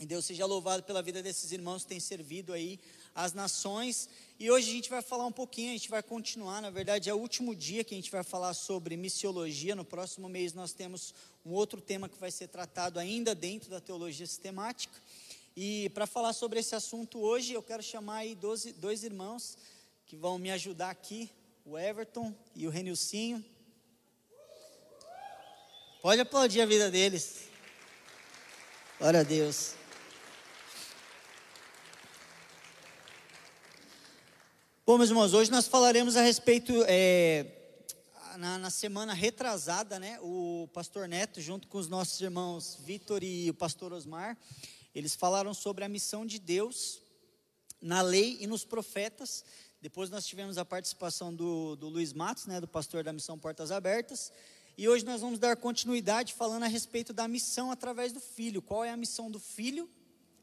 E Deus seja louvado pela vida desses irmãos que têm servido aí as nações. E hoje a gente vai falar um pouquinho, a gente vai continuar, na verdade é o último dia que a gente vai falar sobre missiologia. No próximo mês nós temos um outro tema que vai ser tratado ainda dentro da teologia sistemática. E para falar sobre esse assunto hoje, eu quero chamar aí dois, dois irmãos que vão me ajudar aqui, o Everton e o Renilcinho. Pode aplaudir a vida deles. Glória a Deus. Bom, meus irmãos, hoje nós falaremos a respeito, é, na, na, semana retrasada, né, o pastor Neto, junto com os nossos irmãos Vitor e o pastor Osmar, eles falaram sobre a missão de Deus na lei e nos profetas. Depois nós tivemos a participação do, do Luiz Matos, né, do pastor da missão Portas Abertas. E hoje nós vamos dar continuidade falando a respeito da missão através do Filho. Qual é a missão do Filho,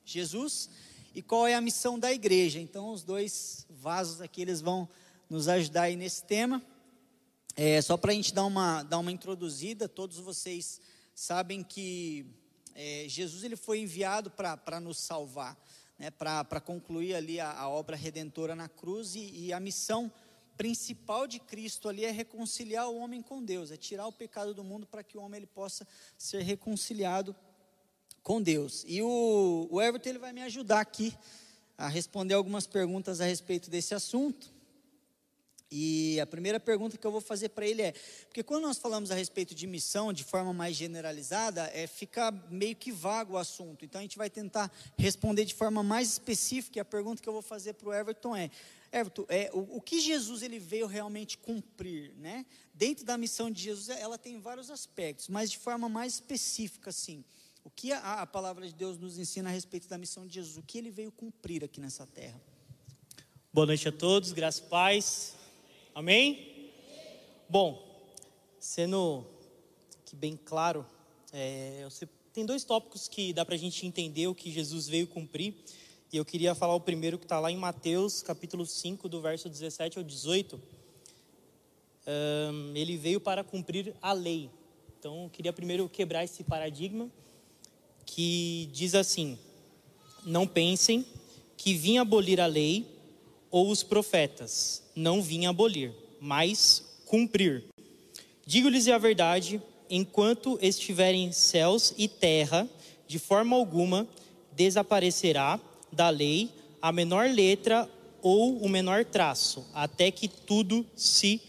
Jesus, e qual é a missão da igreja. Então, os dois vasos aqui, eles vão nos ajudar aí nesse tema. É, só para a gente dar uma, dar uma introduzida, todos vocês sabem que é, Jesus ele foi enviado para nos salvar, né, para concluir ali a, a, obra redentora na cruz e, e a missão principal de Cristo ali é reconciliar o homem com Deus, é tirar o pecado do mundo para que o homem ele possa ser reconciliado com Deus. E o, o Everton ele vai me ajudar aqui a responder algumas perguntas a respeito desse assunto. E a primeira pergunta que eu vou fazer para ele é: porque quando nós falamos a respeito de missão de forma mais generalizada, é, fica meio que vago o assunto. Então a gente vai tentar responder de forma mais específica. E a pergunta que eu vou fazer para o Everton é: Everton, é, o, o, que Jesus ele veio realmente cumprir, né? Dentro da missão de Jesus, ela tem vários aspectos, mas de forma mais específica, assim. O que a, a palavra de Deus nos ensina a respeito da missão de Jesus? O que ele veio cumprir aqui nessa terra? Boa noite a todos, graças e paz. Amém? Bom, sendo que bem claro, é, tem dois tópicos que dá para a gente entender o que Jesus veio cumprir. E eu queria falar o primeiro que está lá em Mateus, capítulo 5, do verso 17 ao 18. Um, ele veio para cumprir a lei. Então, eu queria primeiro quebrar esse paradigma que diz assim: Não pensem que vim abolir a lei ou os profetas. Não vim abolir, mas cumprir. Digo-lhes a verdade: enquanto estiverem céus e terra, de forma alguma desaparecerá da lei a menor letra ou o menor traço, até que tudo se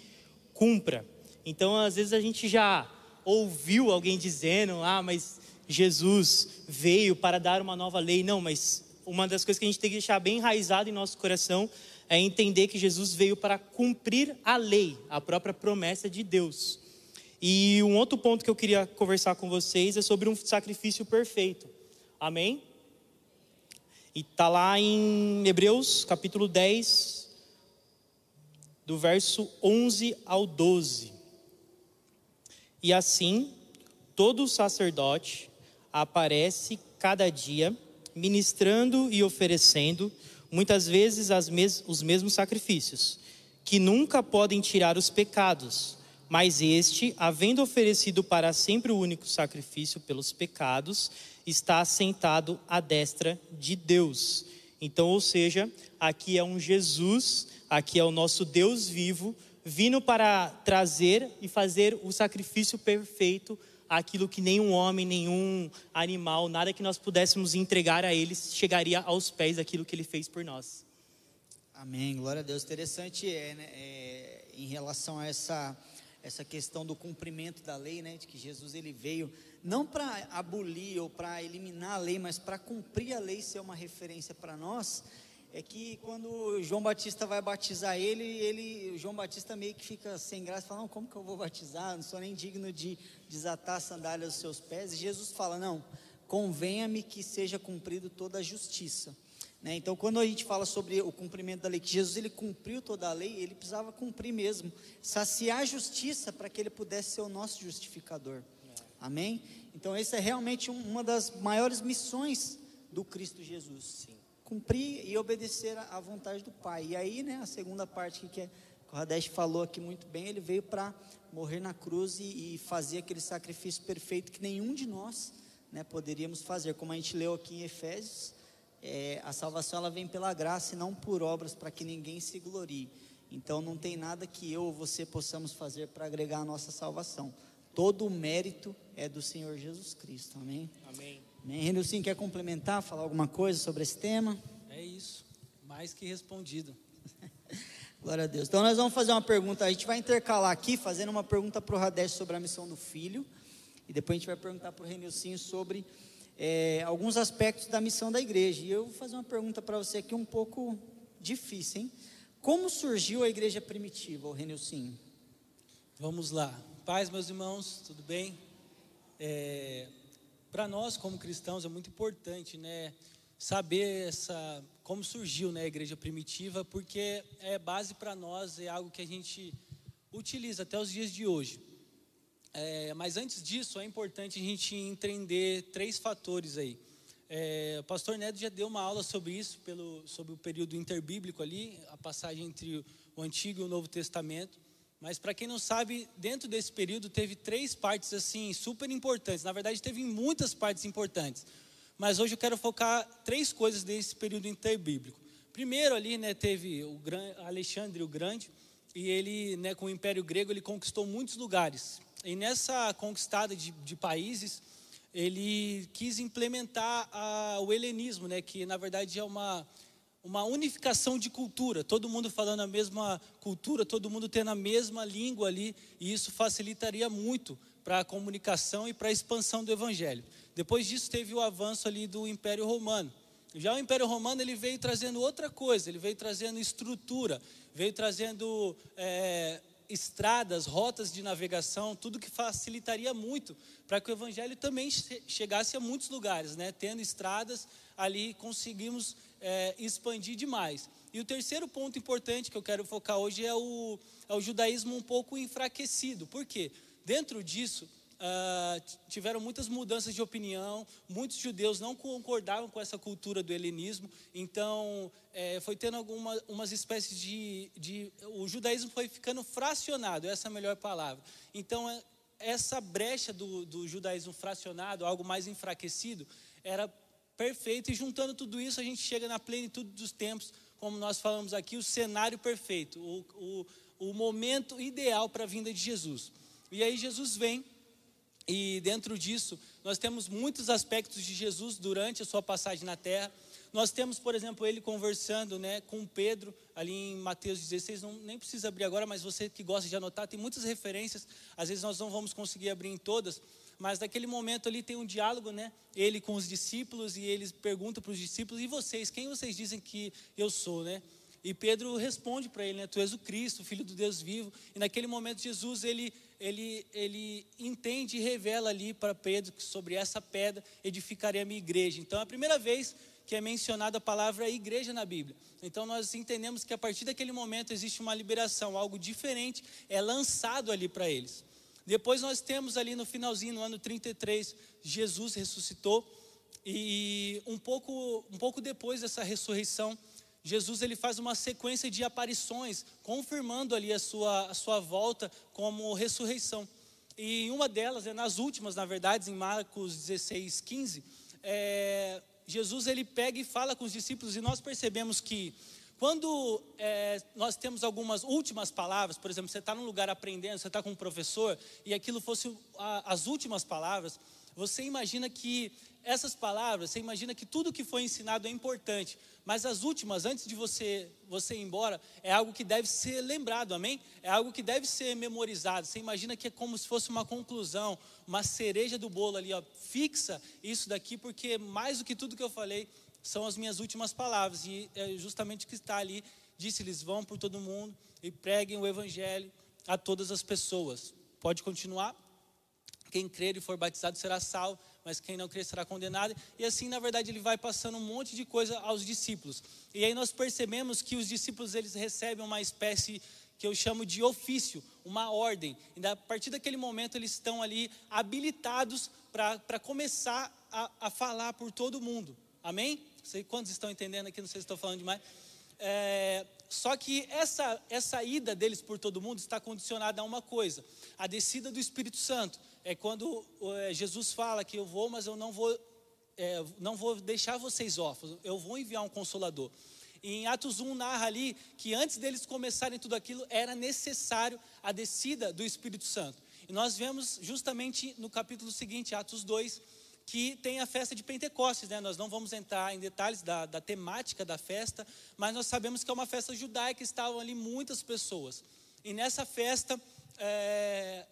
cumpra. Então, às vezes a gente já ouviu alguém dizendo: ah, mas Jesus veio para dar uma nova lei. Não, mas uma das coisas que a gente tem que deixar bem enraizado em nosso coração é entender que Jesus veio para cumprir a lei, a própria promessa de Deus. E um outro ponto que eu queria conversar com vocês é sobre um sacrifício perfeito. Amém? E está lá em Hebreus capítulo 10, do verso 11 ao 12. E assim, todo sacerdote aparece cada dia, ministrando e oferecendo, muitas vezes mes os mesmos sacrifícios, que nunca podem tirar os pecados, mas este, havendo oferecido para sempre o único sacrifício pelos pecados, está assentado à destra de Deus. Então, ou seja, aqui é um Jesus, aqui é o nosso Deus vivo, vindo para trazer e fazer o sacrifício perfeito aquilo que nenhum homem, nenhum animal, nada que nós pudéssemos entregar a Ele chegaria aos pés daquilo que Ele fez por nós. Amém, glória a Deus. Interessante é, né, é, em relação a essa, essa questão do cumprimento da lei, né, de que Jesus ele veio não para abolir ou para eliminar a lei, mas para cumprir a lei ser uma referência para nós é que quando João Batista vai batizar ele, ele João Batista meio que fica sem graça, fala, não, como que eu vou batizar? Não sou nem digno de desatar a sandália dos seus pés. E Jesus fala, não, convenha-me que seja cumprido toda a justiça. Né? Então, quando a gente fala sobre o cumprimento da lei, que Jesus ele cumpriu toda a lei, ele precisava cumprir mesmo, saciar a justiça para que ele pudesse ser o nosso justificador. Amém? Então, essa é realmente uma das maiores missões do Cristo Jesus. Sim cumprir e obedecer à vontade do Pai. E aí, né, a segunda parte que, é, o Radesh falou aqui muito bem, ele veio para morrer na cruz e, e, fazer aquele sacrifício perfeito que nenhum de nós né, poderíamos fazer. Como a gente leu aqui em Efésios, é, a salvação ela vem pela graça e não por obras para que ninguém se glorie. Então não tem nada que eu ou você possamos fazer para agregar a nossa salvação. Todo o mérito é do Senhor Jesus Cristo. Amém? Amém. Amém. Renilson, quer complementar, falar alguma coisa sobre esse tema? É isso, mais que respondido. Glória a Deus. Então nós vamos fazer uma pergunta, a gente vai intercalar aqui, fazendo uma pergunta para o Radesh sobre a missão do filho, e depois a gente vai perguntar para o Renilson sobre é, alguns aspectos da missão da igreja. E eu vou fazer uma pergunta para você aqui um pouco difícil, hein? Como surgiu a igreja primitiva, o Renilson? Vamos lá. Paz, meus irmãos, tudo bem? É, para nós, como cristãos, é muito importante, né? Saber essa, como surgiu né, a igreja primitiva, porque é base para nós, é algo que a gente utiliza até os dias de hoje. É, mas antes disso, é importante a gente entender três fatores aí. É, o pastor Neto já deu uma aula sobre isso, pelo, sobre o período interbíblico ali, a passagem entre o Antigo e o Novo Testamento. Mas para quem não sabe, dentro desse período teve três partes assim super importantes. Na verdade, teve muitas partes importantes. Mas hoje eu quero focar três coisas desse período interbíblico. Primeiro ali, né, teve o Alexandre o Grande e ele, né, com o Império Grego, ele conquistou muitos lugares. E nessa conquistada de, de países, ele quis implementar a, o helenismo, né, que na verdade é uma, uma unificação de cultura, todo mundo falando a mesma cultura, todo mundo tendo a mesma língua ali, e isso facilitaria muito para a comunicação e para a expansão do evangelho. Depois disso teve o avanço ali do Império Romano. Já o Império Romano ele veio trazendo outra coisa, ele veio trazendo estrutura, veio trazendo é, estradas, rotas de navegação, tudo que facilitaria muito para que o evangelho também chegasse a muitos lugares, né? Tendo estradas ali conseguimos é, expandir demais. E o terceiro ponto importante que eu quero focar hoje é o, é o judaísmo um pouco enfraquecido. Por quê? Dentro disso Uh, tiveram muitas mudanças de opinião, muitos judeus não concordavam com essa cultura do helenismo, então é, foi tendo algumas umas espécies de, de, O judaísmo foi ficando fracionado, essa é a melhor palavra. Então, é, essa brecha do, do judaísmo fracionado, algo mais enfraquecido, era perfeito, e juntando tudo isso, a gente chega na plenitude dos tempos, como nós falamos aqui, o cenário perfeito, o, o, o momento ideal para a vinda de Jesus. E aí, Jesus vem e dentro disso, nós temos muitos aspectos de Jesus durante a sua passagem na terra. Nós temos, por exemplo, ele conversando né, com Pedro, ali em Mateus 16, não, nem precisa abrir agora, mas você que gosta de anotar, tem muitas referências, às vezes nós não vamos conseguir abrir em todas, mas naquele momento ali tem um diálogo, né? Ele com os discípulos, e eles perguntam para os discípulos, e vocês, quem vocês dizem que eu sou, né? E Pedro responde para ele, né? Tu és o Cristo, Filho do Deus vivo. E naquele momento Jesus, ele ele, ele entende e revela ali para Pedro que sobre essa pedra edificarei a minha igreja. Então é a primeira vez que é mencionada a palavra igreja na Bíblia. Então nós entendemos que a partir daquele momento existe uma liberação, algo diferente é lançado ali para eles. Depois nós temos ali no finalzinho, no ano 33, Jesus ressuscitou. E um pouco, um pouco depois dessa ressurreição, Jesus ele faz uma sequência de aparições, confirmando ali a sua, a sua volta como ressurreição. E uma delas, é nas últimas, na verdade, em Marcos 16, 15, é, Jesus ele pega e fala com os discípulos, e nós percebemos que quando é, nós temos algumas últimas palavras, por exemplo, você está num lugar aprendendo, você está com um professor, e aquilo fosse a, as últimas palavras, você imagina que essas palavras, você imagina que tudo que foi ensinado é importante, mas as últimas, antes de você, você ir embora, é algo que deve ser lembrado, amém? É algo que deve ser memorizado. Você imagina que é como se fosse uma conclusão, uma cereja do bolo ali, ó, fixa isso daqui, porque mais do que tudo que eu falei, são as minhas últimas palavras, e é justamente o que está ali. Disse-lhes: vão por todo mundo e preguem o evangelho a todas as pessoas. Pode continuar? Quem crer e for batizado será salvo, mas quem não crer será condenado. E assim, na verdade, ele vai passando um monte de coisa aos discípulos. E aí nós percebemos que os discípulos eles recebem uma espécie que eu chamo de ofício, uma ordem. E a partir daquele momento eles estão ali habilitados para começar a, a falar por todo mundo. Amém? Sei quantos estão entendendo aqui, não sei se estou falando demais. É, só que essa, essa ida deles por todo mundo está condicionada a uma coisa: a descida do Espírito Santo. É quando é, Jesus fala que eu vou, mas eu não vou, é, não vou deixar vocês órfãos, eu vou enviar um consolador. E em Atos 1 narra ali que antes deles começarem tudo aquilo, era necessário a descida do Espírito Santo. E nós vemos justamente no capítulo seguinte, Atos 2, que tem a festa de Pentecostes, né? Nós não vamos entrar em detalhes da, da, temática da festa, mas nós sabemos que é uma festa judaica, estavam ali muitas pessoas. E nessa festa, é,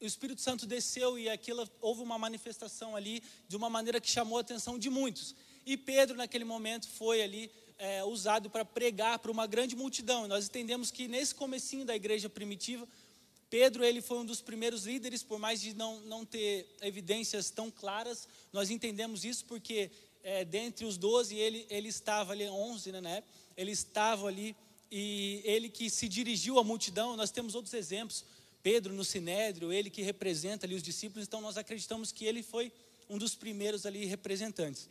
o Espírito Santo desceu e aquilo, houve uma manifestação ali de uma maneira que chamou a atenção de muitos. E Pedro, naquele momento, foi ali é, usado para pregar para uma grande multidão. E nós entendemos que nesse comecinho da igreja primitiva, Pedro ele foi um dos primeiros líderes, por mais de não, não ter evidências tão claras, nós entendemos isso porque é, dentre os doze ele, ele estava ali, onze né, ele estava ali e ele que se dirigiu à multidão, nós temos outros exemplos, Pedro no Sinédrio, ele que representa ali os discípulos, então nós acreditamos que ele foi um dos primeiros ali representantes.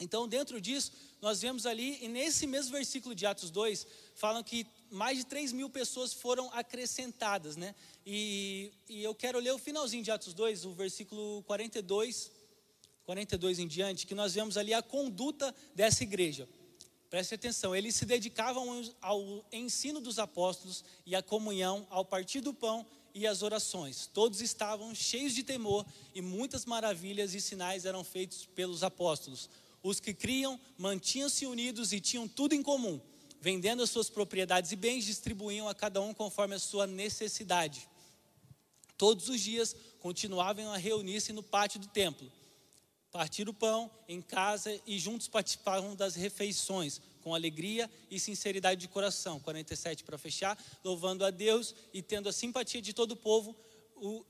Então, dentro disso, nós vemos ali, e nesse mesmo versículo de Atos 2, falam que mais de 3 mil pessoas foram acrescentadas, né? E, e eu quero ler o finalzinho de Atos 2, o versículo 42, 42 em diante, que nós vemos ali a conduta dessa igreja. Preste atenção, eles se dedicavam ao ensino dos apóstolos e à comunhão, ao partir do pão e às orações. Todos estavam cheios de temor e muitas maravilhas e sinais eram feitos pelos apóstolos. Os que criam mantinham-se unidos e tinham tudo em comum vendendo as suas propriedades e bens, distribuíam a cada um conforme a sua necessidade. Todos os dias continuavam a reunir-se no pátio do templo, partir o pão em casa e juntos participavam das refeições, com alegria e sinceridade de coração. 47 para fechar, louvando a Deus e tendo a simpatia de todo o povo, o,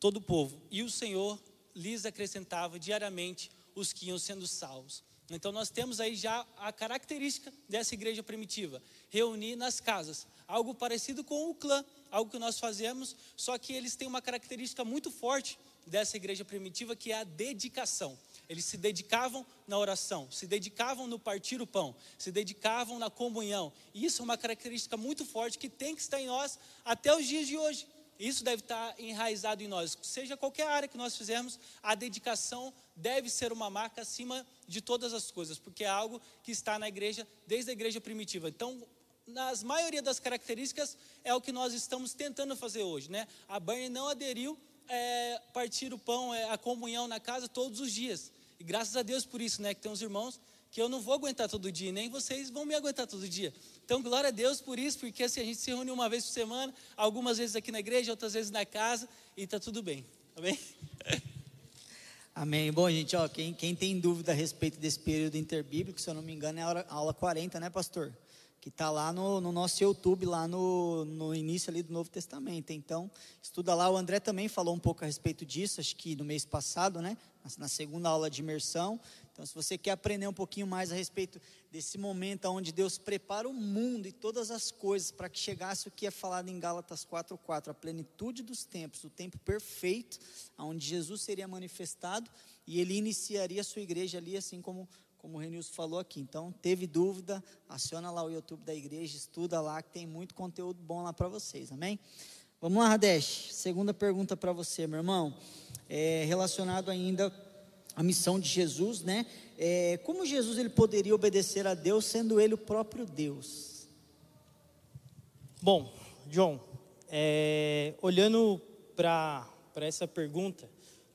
todo o povo. E o Senhor lhes acrescentava diariamente os que iam sendo salvos. Então nós temos aí já a característica dessa igreja primitiva, reunir nas casas, algo parecido com o clã, algo que nós fazemos, só que eles têm uma característica muito forte dessa igreja primitiva que é a dedicação. Eles se dedicavam na oração, se dedicavam no partir o pão, se dedicavam na comunhão. E isso é uma característica muito forte que tem que estar em nós até os dias de hoje. Isso deve estar enraizado em nós. Seja qualquer área que nós fizermos, a dedicação deve ser uma marca acima de todas as coisas, porque é algo que está na igreja desde a igreja primitiva. Então, nas maioria das características é o que nós estamos tentando fazer hoje, né? A Barney não aderiu é, partir o pão, é, a comunhão na casa todos os dias. E graças a Deus por isso, né? Que tem uns irmãos que eu não vou aguentar todo dia, nem vocês vão me aguentar todo dia. Então, glória a Deus por isso, porque assim, a gente se reúne uma vez por semana, algumas vezes aqui na igreja, outras vezes na casa, e está tudo bem. Amém? Amém. Bom, gente, ó, quem, quem tem dúvida a respeito desse período interbíblico, se eu não me engano, é a, hora, a aula 40, né, pastor? Que está lá no, no, nosso YouTube, lá no, no início ali do Novo Testamento. Então, estuda lá. O André também falou um pouco a respeito disso, acho que no mês passado, né? Na segunda aula de imersão. Então, se você quer aprender um pouquinho mais a respeito desse momento onde Deus prepara o mundo e todas as coisas para que chegasse o que é falado em Gálatas 4:4, a plenitude dos tempos, o tempo perfeito, onde Jesus seria manifestado e ele iniciaria a sua igreja ali, assim como como o Renilson falou aqui. Então, teve dúvida, aciona lá o YouTube da igreja, estuda lá que tem muito conteúdo bom lá para vocês. Amém? Vamos lá, Radesh. Segunda pergunta para você, meu irmão. É relacionado ainda a missão de Jesus, né? É, como Jesus ele poderia obedecer a Deus sendo ele o próprio Deus? Bom, John, é, olhando para essa pergunta,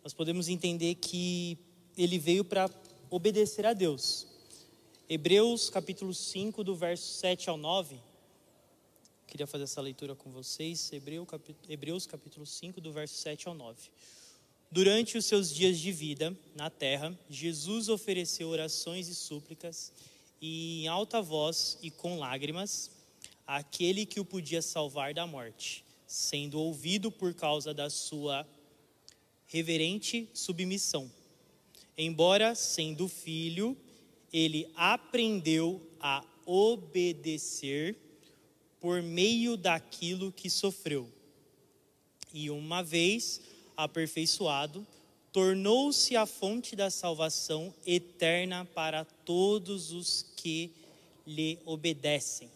nós podemos entender que ele veio para obedecer a Deus. Hebreus capítulo 5, do verso 7 ao 9. Queria fazer essa leitura com vocês. Hebreus capítulo 5, do verso 7 ao 9. Durante os seus dias de vida na terra, Jesus ofereceu orações e súplicas, e em alta voz e com lágrimas, àquele que o podia salvar da morte, sendo ouvido por causa da sua reverente submissão. Embora sendo filho, ele aprendeu a obedecer por meio daquilo que sofreu. E uma vez aperfeiçoado, tornou-se a fonte da salvação eterna para todos os que lhe obedecem,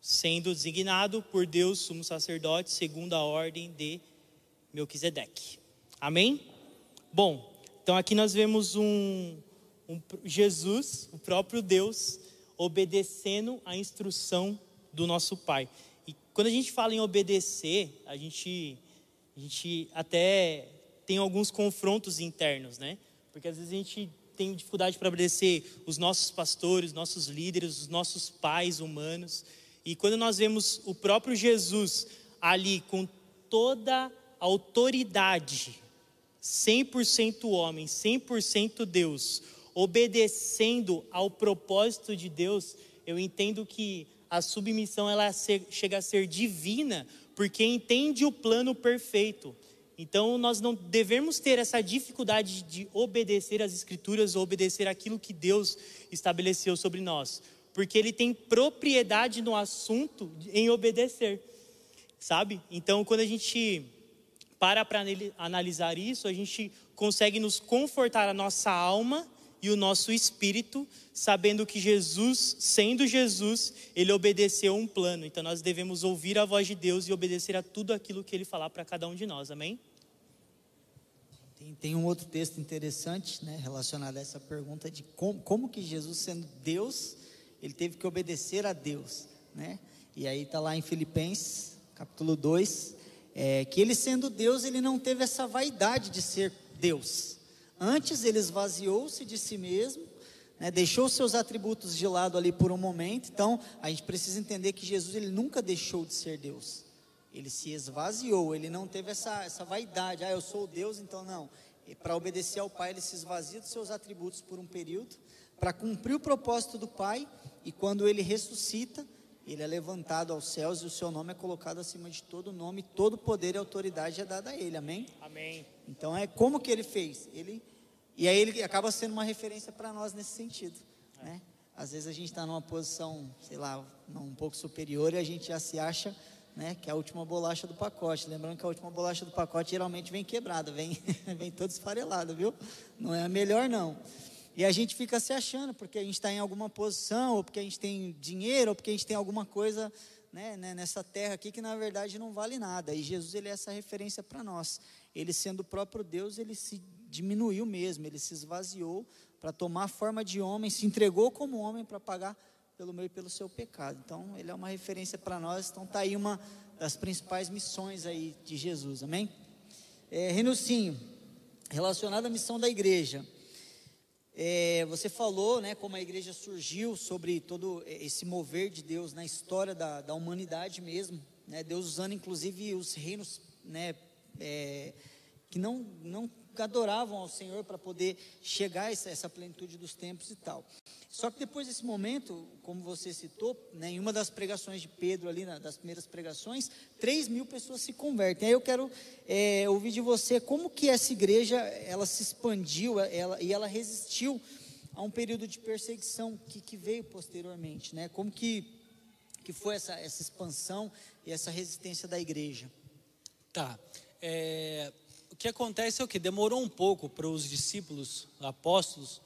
sendo designado por Deus sumo sacerdote segundo a ordem de Melquisedeque. Amém? Bom, então aqui nós vemos um, um Jesus, o próprio Deus, obedecendo a instrução do nosso Pai. E quando a gente fala em obedecer, a gente, a gente até tem alguns confrontos internos, né? Porque às vezes a gente tem dificuldade para obedecer os nossos pastores, nossos líderes, os nossos pais humanos. E quando nós vemos o próprio Jesus ali com toda a autoridade, 100% homem, 100% Deus, obedecendo ao propósito de Deus, eu entendo que a submissão ela chega a ser divina, porque entende o plano perfeito. Então nós não devemos ter essa dificuldade de obedecer às escrituras ou obedecer aquilo que Deus estabeleceu sobre nós, porque ele tem propriedade no assunto em obedecer. Sabe? Então quando a gente para para analisar isso, a gente consegue nos confortar a nossa alma e o nosso espírito, sabendo que Jesus, sendo Jesus, ele obedeceu um plano. Então nós devemos ouvir a voz de Deus e obedecer a tudo aquilo que ele falar para cada um de nós. Amém? Tem, tem, um outro texto interessante, né, relacionado a essa pergunta de como, como que Jesus, sendo Deus, ele teve que obedecer a Deus, né? E aí está lá em Filipenses, capítulo 2, é, que ele sendo Deus, ele não teve essa vaidade de ser Deus. Antes ele esvaziou-se de si mesmo, né, deixou seus atributos de lado ali por um momento. Então, a gente precisa entender que Jesus ele nunca deixou de ser Deus. Ele se esvaziou, ele não teve essa, essa vaidade. Ah, eu sou Deus, então não. Para obedecer ao Pai, ele se esvazia dos seus atributos por um período, para cumprir o propósito do Pai, e quando ele ressuscita, ele é levantado aos céus e o seu nome é colocado acima de todo nome, todo poder e autoridade é dada a ele. Amém? Amém. Então é como que ele fez? Ele e aí ele acaba sendo uma referência para nós nesse sentido, né? Às vezes a gente está numa posição, sei lá, um pouco superior e a gente já se acha, né, que é a última bolacha do pacote. Lembrando que a última bolacha do pacote geralmente vem quebrada, vem, vem toda esfarelada, viu? Não é a melhor não. E a gente fica se achando porque a gente está em alguma posição, ou porque a gente tem dinheiro, ou porque a gente tem alguma coisa né, né, nessa terra aqui que na verdade não vale nada. E Jesus ele é essa referência para nós. Ele sendo o próprio Deus, ele se diminuiu mesmo, ele se esvaziou para tomar forma de homem, se entregou como homem para pagar pelo meu e pelo seu pecado. Então, ele é uma referência para nós. Então, está aí uma das principais missões aí de Jesus. Amém? É, Renuncinho, relacionado à missão da igreja. É, você falou, né, como a igreja surgiu sobre todo esse mover de Deus na história da, da humanidade mesmo, né, Deus usando inclusive os reinos, né, é, que não, não adoravam ao Senhor para poder chegar a essa, essa, plenitude dos tempos e tal. Só que depois desse momento, como você citou, né, em uma das pregações de Pedro ali, na, das primeiras pregações, 3 mil pessoas se convertem. Aí eu quero é, ouvir de você como que essa igreja, ela se expandiu ela, e ela resistiu a um período de perseguição que, que veio posteriormente, né? Como que, que foi essa, essa expansão e essa resistência da igreja? Tá. É, o que acontece é o que? Demorou um pouco para os discípulos, apóstolos,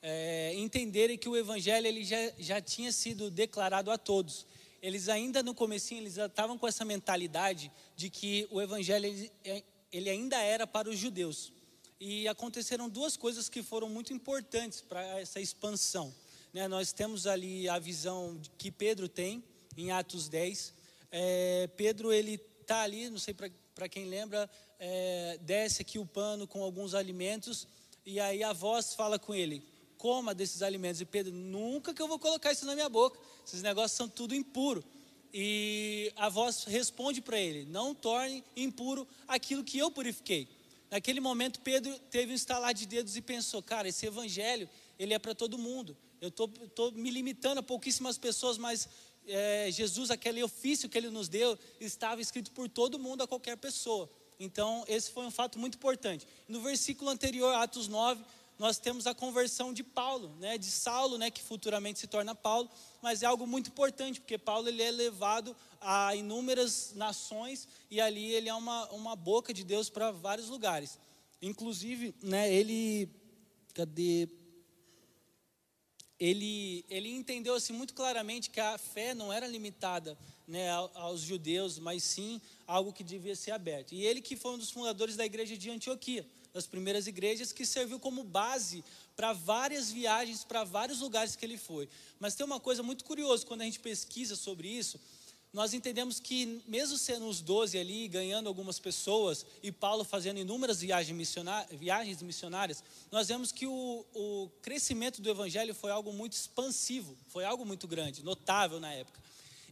é, entenderem que o evangelho ele já, já tinha sido declarado a todos. Eles ainda no comecinho, eles estavam com essa mentalidade de que o evangelho ele, é, ele ainda era para os judeus. E aconteceram duas coisas que foram muito importantes para essa expansão. Né? Nós temos ali a visão que Pedro tem em Atos 10. É, Pedro ele está ali, não sei para quem lembra, é, desce aqui o pano com alguns alimentos, e aí a voz fala com ele: coma desses alimentos. E Pedro, nunca que eu vou colocar isso na minha boca, esses negócios são tudo impuro. E a voz responde para ele: não torne impuro aquilo que eu purifiquei. Naquele momento, Pedro teve um estalar de dedos e pensou: cara, esse evangelho, ele é para todo mundo. Eu estou me limitando a pouquíssimas pessoas, mas é, Jesus, aquele ofício que ele nos deu, estava escrito por todo mundo, a qualquer pessoa. Então, esse foi um fato muito importante. No versículo anterior, Atos 9, nós temos a conversão de Paulo, né, de Saulo, né, que futuramente se torna Paulo, mas é algo muito importante, porque Paulo ele é levado a inúmeras nações e ali ele é uma, uma boca de Deus para vários lugares. Inclusive, né, ele cadê ele, ele entendeu assim muito claramente que a fé não era limitada né, aos judeus, mas sim algo que devia ser aberto. E ele que foi um dos fundadores da igreja de Antioquia, das primeiras igrejas, que serviu como base para várias viagens, para vários lugares que ele foi. Mas tem uma coisa muito curiosa, quando a gente pesquisa sobre isso, nós entendemos que, mesmo sendo os doze ali, ganhando algumas pessoas, e Paulo fazendo inúmeras viagens, missionárias, viagens missionárias, nós vemos que o, o crescimento do evangelho foi algo muito expansivo, foi algo muito grande, notável na época.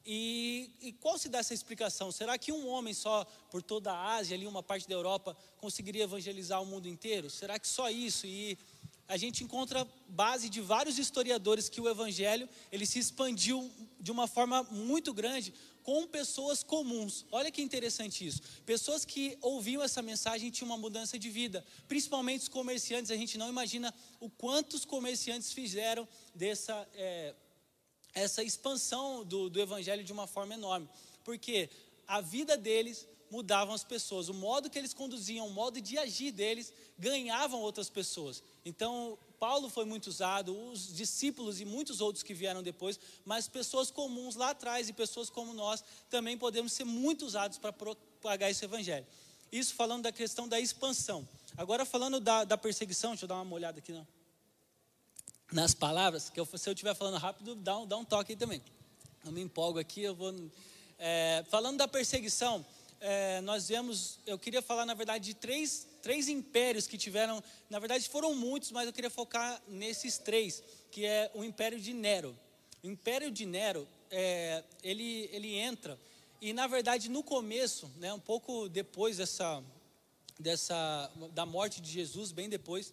E, e, qual se dá essa explicação? Será que um homem só por toda a Ásia, ali uma parte da Europa, conseguiria evangelizar o mundo inteiro? Será que só isso? E a gente encontra base de vários historiadores que o evangelho ele se expandiu de uma forma muito grande com pessoas comuns. Olha que interessante isso. Pessoas que ouviam essa mensagem tinham uma mudança de vida, principalmente os comerciantes. A gente não imagina o quantos comerciantes fizeram dessa é, essa expansão do, do evangelho de uma forma enorme, porque a vida deles mudavam as pessoas, o modo que eles conduziam, o modo de agir deles ganhavam outras pessoas. Então, Paulo foi muito usado, os discípulos e muitos outros que vieram depois, mas pessoas comuns lá atrás e pessoas como nós também podemos ser muito usados para propagar esse evangelho. Isso falando da questão da expansão. Agora, falando da, da perseguição, deixa eu dar uma olhada aqui não. Nas palavras, que eu, se eu estiver falando rápido, dá um, dá um toque aí também. Eu me empolgo aqui, eu vou. É, falando da perseguição, é, nós vemos, eu queria falar na verdade de três, três impérios que tiveram, na verdade foram muitos, mas eu queria focar nesses três, que é o império de Nero. O império de Nero, é, ele, ele entra, e na verdade no começo, né, um pouco depois dessa, dessa, da morte de Jesus, bem depois,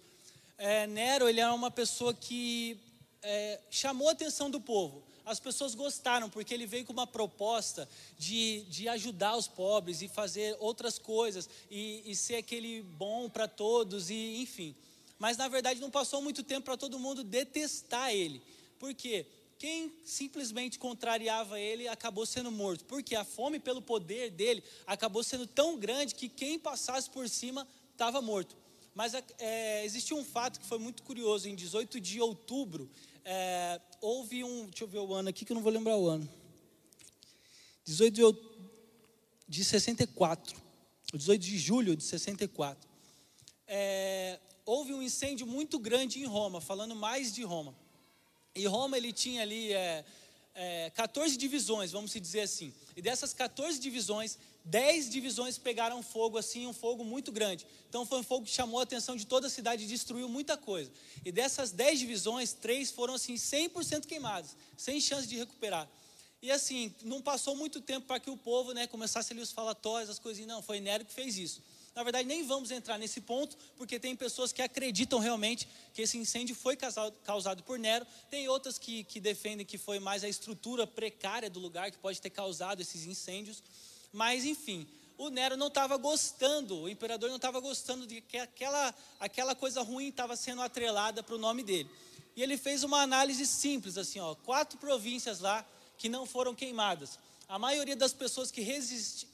é, Nero ele era uma pessoa que é, chamou a atenção do povo as pessoas gostaram, porque ele veio com uma proposta de, de ajudar os pobres e fazer outras coisas, e, e ser aquele bom para todos, e enfim. Mas na verdade não passou muito tempo para todo mundo detestar ele. Por quê? Quem simplesmente contrariava ele acabou sendo morto. Porque a fome pelo poder dele acabou sendo tão grande que quem passasse por cima estava morto. Mas é, existe um fato que foi muito curioso. Em 18 de outubro é, houve um. Deixa eu ver o ano aqui que eu não vou lembrar o ano. 18 de, de 64. 18 de julho de 64. É, houve um incêndio muito grande em Roma, falando mais de Roma. E Roma ele tinha ali é, é, 14 divisões, vamos dizer assim. E dessas 14 divisões, dez divisões pegaram fogo, assim, um fogo muito grande. Então foi um fogo que chamou a atenção de toda a cidade e destruiu muita coisa. E dessas dez divisões, três foram, assim, 100% queimadas, sem chance de recuperar. E assim, não passou muito tempo para que o povo né, começasse ali os falatórios, as coisinhas. Não, foi Nero que fez isso. Na verdade, nem vamos entrar nesse ponto, porque tem pessoas que acreditam realmente que esse incêndio foi causado, causado por Nero. Tem outras que, que defendem que foi mais a estrutura precária do lugar que pode ter causado esses incêndios. Mas, enfim, o Nero não estava gostando, o imperador não estava gostando de que aquela, aquela coisa ruim estava sendo atrelada para o nome dele. E ele fez uma análise simples, assim, ó, quatro províncias lá que não foram queimadas. A maioria das pessoas que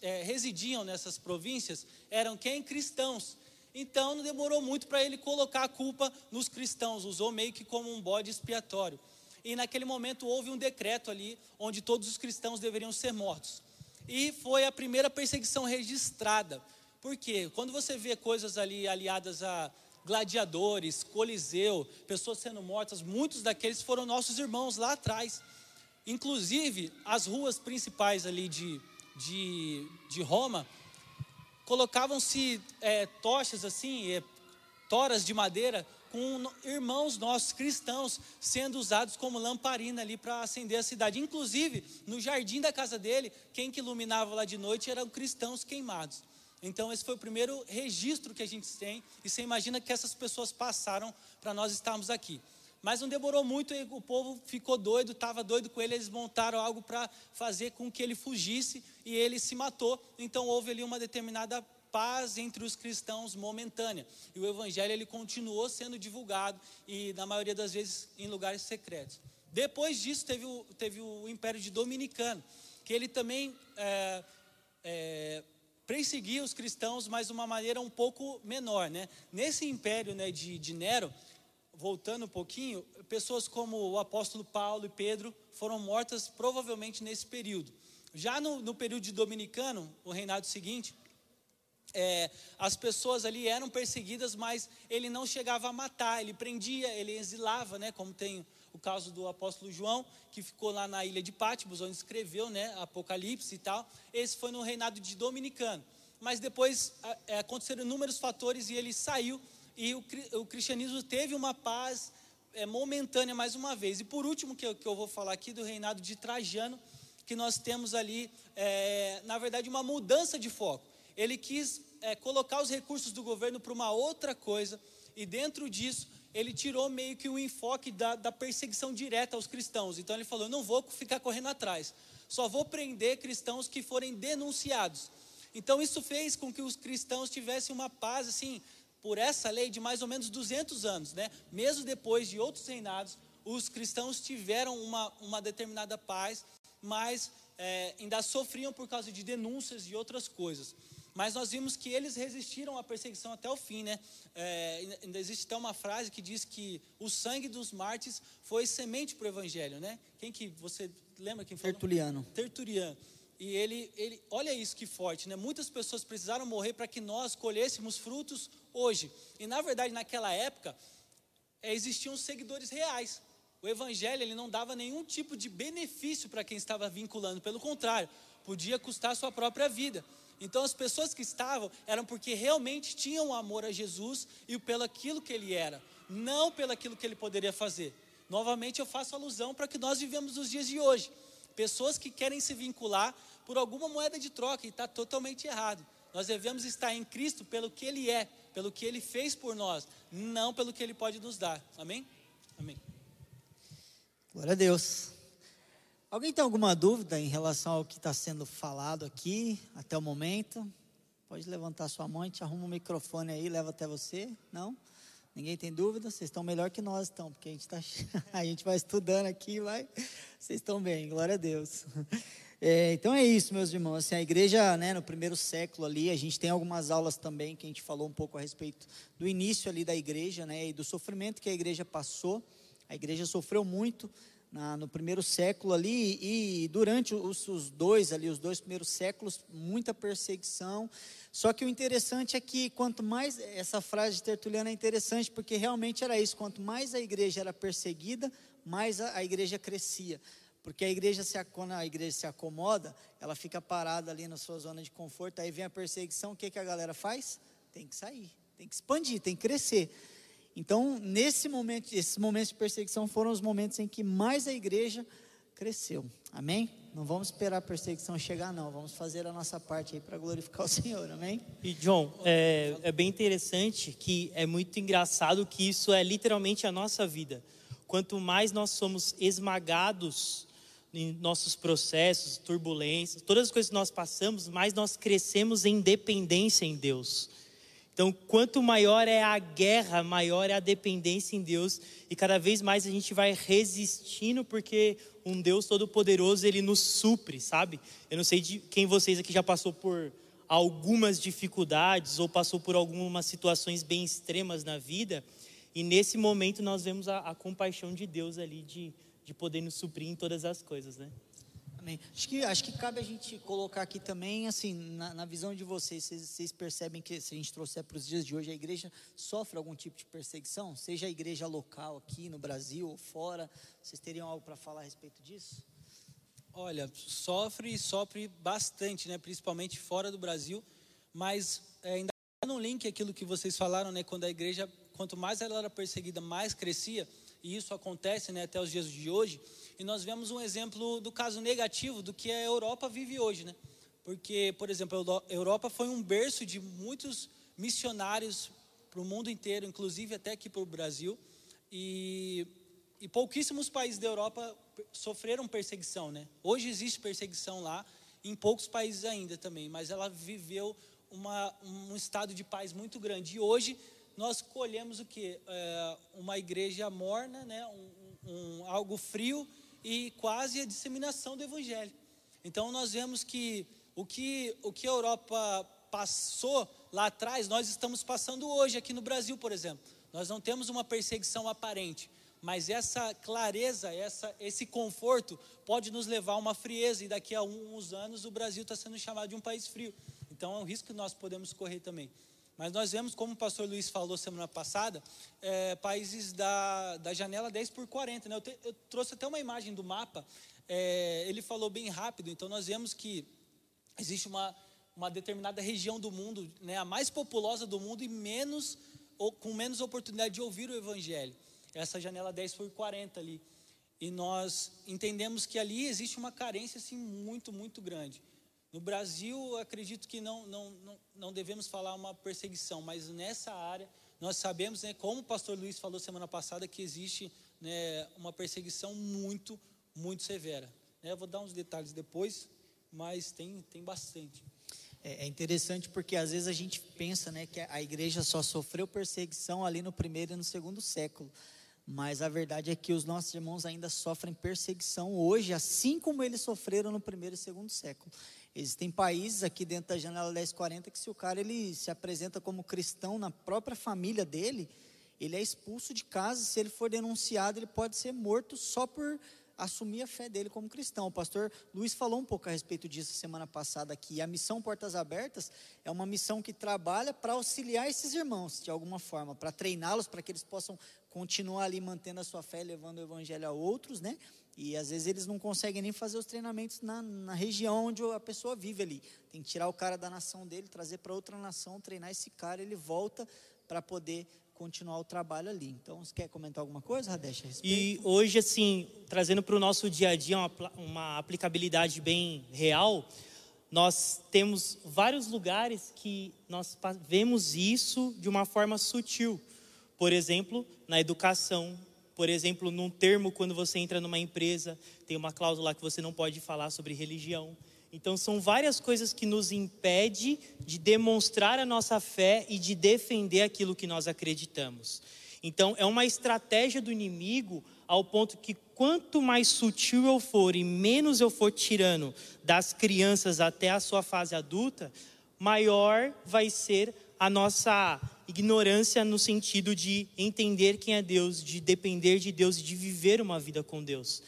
é, residiam nessas províncias eram quem? Cristãos. Então não demorou muito para ele colocar a culpa nos cristãos, usou meio que como um bode expiatório. E naquele momento houve um decreto ali onde todos os cristãos deveriam ser mortos e foi a primeira perseguição registrada. Por quê? Quando você vê coisas ali aliadas a gladiadores, coliseu, pessoas sendo mortas, muitos daqueles foram nossos irmãos lá atrás. Inclusive, as ruas principais ali de, de, de Roma, colocavam-se é, tochas assim, é, toras de madeira com irmãos nossos cristãos sendo usados como lamparina ali para acender a cidade. Inclusive, no jardim da casa dele, quem que iluminava lá de noite eram cristãos queimados. Então, esse foi o primeiro registro que a gente tem, e você imagina que essas pessoas passaram para nós estarmos aqui. Mas não demorou muito, o povo ficou doido, estava doido com ele, eles montaram algo para fazer com que ele fugisse e ele se matou. Então houve ali uma determinada paz entre os cristãos momentânea. E o evangelho ele continuou sendo divulgado e na maioria das vezes em lugares secretos. Depois disso teve o, teve o Império de Dominicano, que ele também é, é, perseguia os cristãos, mas de uma maneira um pouco menor. Né? Nesse império né, de, de Nero, voltando um pouquinho, pessoas como o apóstolo Paulo e Pedro foram mortas provavelmente nesse período. Já no, no período de dominicano, o reinado seguinte, é, as pessoas ali eram perseguidas, mas ele não chegava a matar, ele prendia, ele exilava, né, como tem o caso do apóstolo João, que ficou lá na ilha de Patmos, onde escreveu né, Apocalipse e tal. Esse foi no reinado de Dominicano. Mas depois é, aconteceram inúmeros fatores e ele saiu, e o, o cristianismo teve uma paz é, momentânea mais uma vez. E por último, que eu, que eu vou falar aqui do reinado de Trajano, que nós temos ali, é, na verdade, uma mudança de foco. Ele quis é, colocar os recursos do governo para uma outra coisa, e dentro disso ele tirou meio que o enfoque da, da perseguição direta aos cristãos. Então ele falou: não vou ficar correndo atrás, só vou prender cristãos que forem denunciados. Então isso fez com que os cristãos tivessem uma paz assim, por essa lei de mais ou menos 200 anos, né? Mesmo depois de outros reinados, os cristãos tiveram uma, uma determinada paz, mas é, ainda sofriam por causa de denúncias e outras coisas. Mas nós vimos que eles resistiram à perseguição até o fim, né? É, ainda existe até uma frase que diz que o sangue dos mártires foi semente para o evangelho, né? Quem que você lembra quem falou? Tertuliano. Tertuliano. E ele, ele, olha isso que forte, né? Muitas pessoas precisaram morrer para que nós colhêssemos frutos hoje. E na verdade, naquela época, é, existiam seguidores reais. O evangelho ele não dava nenhum tipo de benefício para quem estava vinculando, pelo contrário, podia custar sua própria vida. Então as pessoas que estavam eram porque realmente tinham amor a Jesus e pelo aquilo que ele era, não pelo aquilo que ele poderia fazer. Novamente eu faço alusão para que nós vivemos os dias de hoje. Pessoas que querem se vincular por alguma moeda de troca e está totalmente errado. Nós devemos estar em Cristo pelo que Ele é, pelo que Ele fez por nós, não pelo que Ele pode nos dar. Amém? Amém. Glória a Deus. Alguém tem alguma dúvida em relação ao que está sendo falado aqui até o momento? Pode levantar sua mão, a gente arruma o um microfone aí, leva até você. Não? Ninguém tem dúvida? Vocês estão melhor que nós, então, porque a gente, tá, a gente vai estudando aqui, vai. Vocês estão bem, glória a Deus. É, então é isso, meus irmãos. Assim, a igreja, né, no primeiro século ali, a gente tem algumas aulas também que a gente falou um pouco a respeito do início ali da igreja, né, e do sofrimento que a igreja passou. A igreja sofreu muito na, no primeiro século ali e durante os, os, dois ali, os dois primeiros séculos, muita perseguição. Só que o interessante é que quanto mais essa frase de Tertuliano é interessante porque realmente era isso. Quanto mais a igreja era perseguida, mais a, a igreja crescia. Porque a igreja se quando a igreja se acomoda, ela fica parada ali na sua zona de conforto. Aí vem a perseguição, o que que a galera faz? Tem que sair, tem que expandir, tem que crescer. Então, nesse momento, esses momentos de perseguição foram os momentos em que mais a igreja cresceu. Amém? Não vamos esperar a perseguição chegar, não. Vamos fazer a nossa parte aí para glorificar o Senhor. Amém? E, John, é, é bem interessante que é muito engraçado que isso é literalmente a nossa vida. Quanto mais nós somos esmagados em nossos processos, turbulências, todas as coisas que nós passamos, mais nós crescemos em dependência em Deus. Então, quanto maior é a guerra, maior é a dependência em Deus, e cada vez mais a gente vai resistindo, porque um Deus todo-poderoso, ele nos supre, sabe? Eu não sei de quem vocês aqui já passou por algumas dificuldades ou passou por algumas situações bem extremas na vida, e nesse momento nós vemos a, a compaixão de Deus ali de, de poder nos suprir em todas as coisas, né? Amém. Acho que, acho que cabe a gente colocar aqui também, assim, na, na visão de vocês, vocês, percebem que se a gente trouxer para os dias de hoje, a igreja sofre algum tipo de perseguição? Seja a igreja local aqui no Brasil ou fora, vocês teriam algo para falar a respeito disso? Olha, sofre e sofre bastante, né? principalmente fora do Brasil, mas é, ainda no link aquilo que vocês falaram, né? quando a igreja, quanto mais ela era perseguida, mais crescia, e isso acontece né, até os dias de hoje, e nós vemos um exemplo do caso negativo do que a Europa vive hoje, né? Porque, por exemplo, a Europa foi um berço de muitos missionários para o mundo inteiro, inclusive até aqui para o Brasil, e, e pouquíssimos países da Europa sofreram perseguição, né? Hoje existe perseguição lá, em poucos países ainda também, mas ela viveu uma, um estado de paz muito grande. E hoje nós colhemos o que? É, uma igreja morna, né? Um, um, algo frio e quase a disseminação do evangelho. Então nós vemos que o que, o que a Europa passou lá atrás, nós estamos passando hoje aqui no Brasil, por exemplo. Nós não temos uma perseguição aparente, mas essa clareza, essa, esse conforto pode nos levar a uma frieza, e daqui a uns anos o Brasil está sendo chamado de um país frio. Então é um risco que nós podemos correr também. Mas nós vemos, como o pastor Luiz falou semana passada, é, países da, da janela 10 por 40. Né? Eu, te, eu trouxe até uma imagem do mapa, é, ele falou bem rápido, então nós vemos que existe uma, uma determinada região do mundo, né, a mais populosa do mundo e menos, ou, com menos oportunidade de ouvir o evangelho essa janela 10 por 40 ali. E nós entendemos que ali existe uma carência assim, muito, muito grande. No Brasil, acredito que não, não, não, não devemos falar uma perseguição, mas nessa área, nós sabemos, né, como o pastor Luiz falou semana passada, que existe né, uma perseguição muito, muito severa. Né, vou dar uns detalhes depois, mas tem, tem bastante. É, é interessante porque às vezes a gente pensa né, que a igreja só sofreu perseguição ali no primeiro e no segundo século. Mas a verdade é que os nossos irmãos ainda sofrem perseguição hoje, assim como eles sofreram no primeiro e segundo século. Existem países aqui dentro da janela 1040 que se o cara ele se apresenta como cristão na própria família dele, ele é expulso de casa, se ele for denunciado, ele pode ser morto só por assumir a fé dele como cristão. O pastor Luiz falou um pouco a respeito disso semana passada aqui. A missão Portas Abertas é uma missão que trabalha para auxiliar esses irmãos de alguma forma, para treiná-los, para que eles possam continuar ali mantendo a sua fé, levando o evangelho a outros, né? E às vezes eles não conseguem nem fazer os treinamentos na, na região onde a pessoa vive ali. Tem que tirar o cara da nação dele, trazer para outra nação, treinar esse cara, ele volta para poder continuar o trabalho ali. Então, você quer comentar alguma coisa, Radesh? E hoje, assim, trazendo para o nosso dia a dia uma, uma aplicabilidade bem real, nós temos vários lugares que nós vemos isso de uma forma sutil. Por exemplo, na educação, por exemplo, num termo quando você entra numa empresa, tem uma cláusula que você não pode falar sobre religião. Então são várias coisas que nos impede de demonstrar a nossa fé e de defender aquilo que nós acreditamos. Então é uma estratégia do inimigo ao ponto que quanto mais sutil eu for e menos eu for tirando das crianças até a sua fase adulta, maior vai ser a nossa ignorância no sentido de entender quem é Deus, de depender de Deus e de viver uma vida com Deus.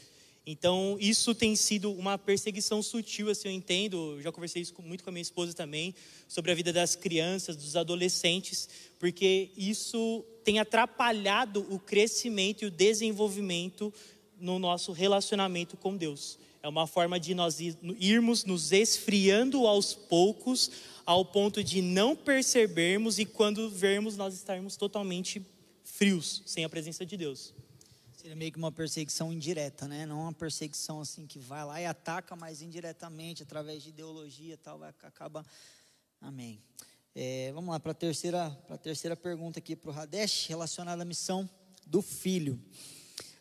Então, isso tem sido uma perseguição sutil, assim, eu entendo. já conversei isso muito com a minha esposa também, sobre a vida das crianças, dos adolescentes, porque isso tem atrapalhado o crescimento e o desenvolvimento no nosso relacionamento com Deus. É uma forma de nós irmos nos esfriando aos poucos ao ponto de não percebermos e quando vermos nós estarmos totalmente frios, sem a presença de Deus. Seria meio que uma perseguição indireta, né? Não uma perseguição assim que vai lá e ataca, mas indiretamente, através de ideologia e tal, vai, acaba. Amém. É, vamos lá para a terceira, terceira pergunta aqui para o Hadesh, relacionada à missão do filho.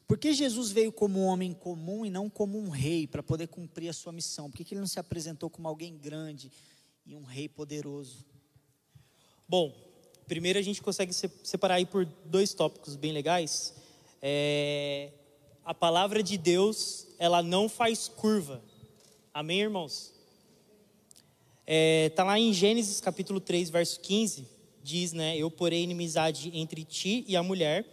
Por que Jesus veio como um homem comum e não como um rei para poder cumprir a sua missão? Por que, que ele não se apresentou como alguém grande, e um rei poderoso? Bom, primeiro a gente consegue separar aí por dois tópicos bem legais. É, a palavra de Deus, ela não faz curva. Amém, irmãos? Está é, tá lá em Gênesis capítulo 3, verso 15, diz, né? Eu porei inimizade entre ti e a mulher,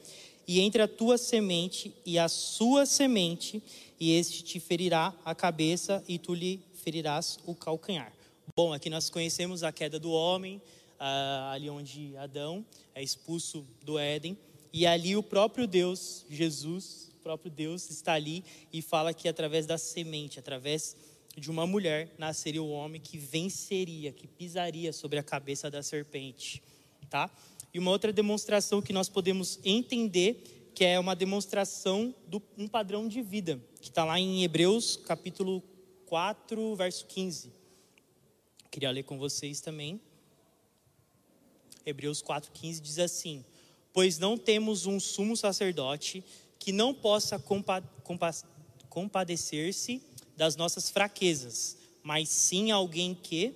e entre a tua semente e a sua semente, e este te ferirá a cabeça, e tu lhe ferirás o calcanhar. Bom, aqui nós conhecemos a queda do homem, ah, ali onde Adão é expulso do Éden, e ali o próprio Deus, Jesus, o próprio Deus está ali e fala que através da semente, através de uma mulher, nasceria o homem que venceria, que pisaria sobre a cabeça da serpente, tá? E uma outra demonstração que nós podemos entender, que é uma demonstração de um padrão de vida, que está lá em Hebreus capítulo 4, verso 15. Queria ler com vocês também. Hebreus 4,15 diz assim: Pois não temos um sumo sacerdote que não possa compa compa compadecer-se das nossas fraquezas, mas sim alguém que,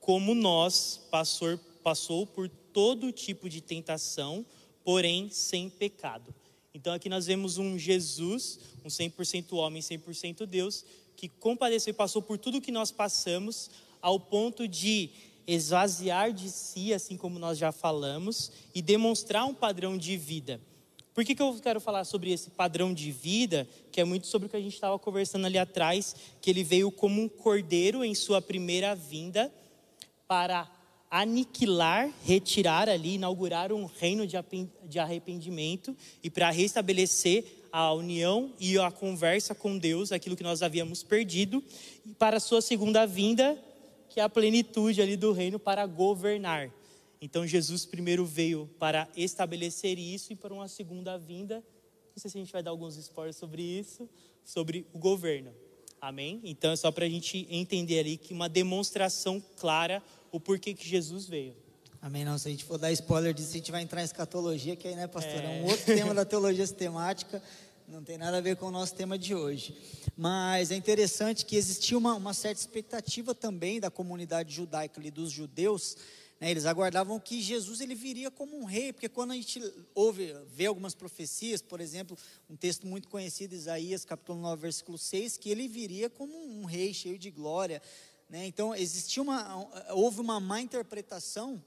como nós, passou, passou por todo tipo de tentação, porém sem pecado. Então aqui nós vemos um Jesus, um 100% homem, 100% Deus, que compadeceu e passou por tudo que nós passamos, ao ponto de esvaziar de si, assim como nós já falamos, e demonstrar um padrão de vida. Por que, que eu quero falar sobre esse padrão de vida, que é muito sobre o que a gente estava conversando ali atrás, que ele veio como um cordeiro em sua primeira vinda para aniquilar, retirar ali, inaugurar um reino de arrependimento e para restabelecer a união e a conversa com Deus, aquilo que nós havíamos perdido, e para a sua segunda vinda, que é a plenitude ali do reino para governar. Então Jesus primeiro veio para estabelecer isso e para uma segunda vinda. Não sei se a gente vai dar alguns spoilers sobre isso, sobre o governo. Amém? Então é só para a gente entender ali que uma demonstração clara o porquê que Jesus veio. Amém. Não, se a gente for dar spoiler disso, a gente vai entrar em escatologia, que aí, né, pastor? É, é um outro tema da teologia sistemática, não tem nada a ver com o nosso tema de hoje. Mas é interessante que existia uma, uma certa expectativa também da comunidade judaica ali, dos judeus, né, eles aguardavam que Jesus ele viria como um rei, porque quando a gente ouve, vê algumas profecias, por exemplo, um texto muito conhecido, Isaías capítulo 9, versículo 6, que ele viria como um rei cheio de glória. Né? Então, existia uma, houve uma má interpretação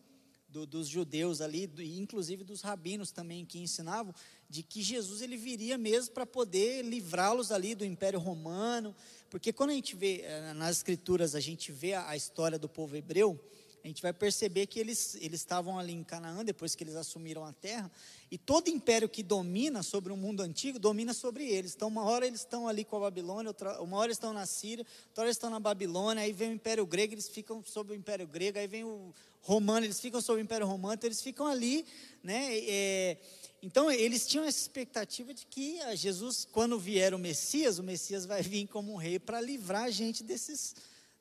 do, dos judeus ali, do, inclusive dos rabinos também que ensinavam, de que Jesus ele viria mesmo para poder livrá-los ali do Império Romano, porque quando a gente vê eh, nas escrituras, a gente vê a, a história do povo hebreu, a gente vai perceber que eles, eles estavam ali em Canaã, depois que eles assumiram a terra, e todo império que domina sobre o mundo antigo, domina sobre eles. Então, uma hora eles estão ali com a Babilônia, outra, uma hora eles estão na Síria, outra hora eles estão na Babilônia, aí vem o Império Grego, eles ficam sob o Império Grego, aí vem o Romano, eles ficam sob o Império Romano, então eles ficam ali, né? É, então, eles tinham essa expectativa de que Jesus, quando vier o Messias, o Messias vai vir como um rei para livrar a gente desses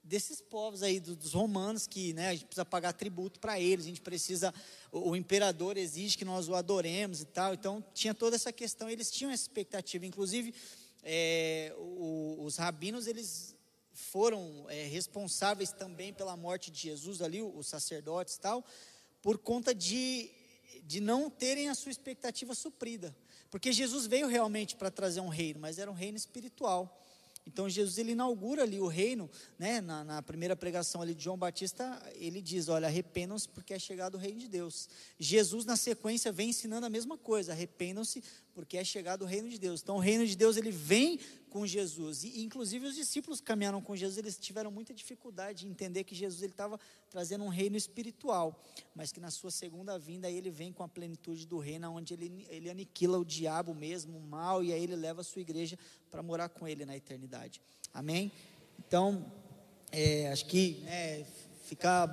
desses povos aí, dos romanos, que né, a gente precisa pagar tributo para eles, a gente precisa, o, o, imperador exige que nós o adoremos e tal, então tinha toda essa questão, eles tinham essa expectativa, inclusive é, o, os rabinos, eles foram é, responsáveis também pela morte de Jesus ali, os sacerdotes e tal, por conta de, de não terem a sua expectativa suprida, porque Jesus veio realmente para trazer um reino, mas era um reino espiritual, então Jesus ele inaugura ali o reino, né? Na, na, primeira pregação ali de João Batista, ele diz: olha, arrependam-se porque é chegado o reino de Deus. Jesus na sequência vem ensinando a mesma coisa: arrependam-se porque é chegado o reino de Deus. Então o reino de Deus ele vem com Jesus. E inclusive os discípulos caminharam com Jesus, eles tiveram muita dificuldade de entender que Jesus ele estava trazendo um reino espiritual, mas que na sua segunda vinda ele vem com a plenitude do reino, onde ele, ele aniquila o diabo mesmo, o mal, e aí ele leva a sua igreja para morar com ele na eternidade. Amém? Então, é, acho que né, fica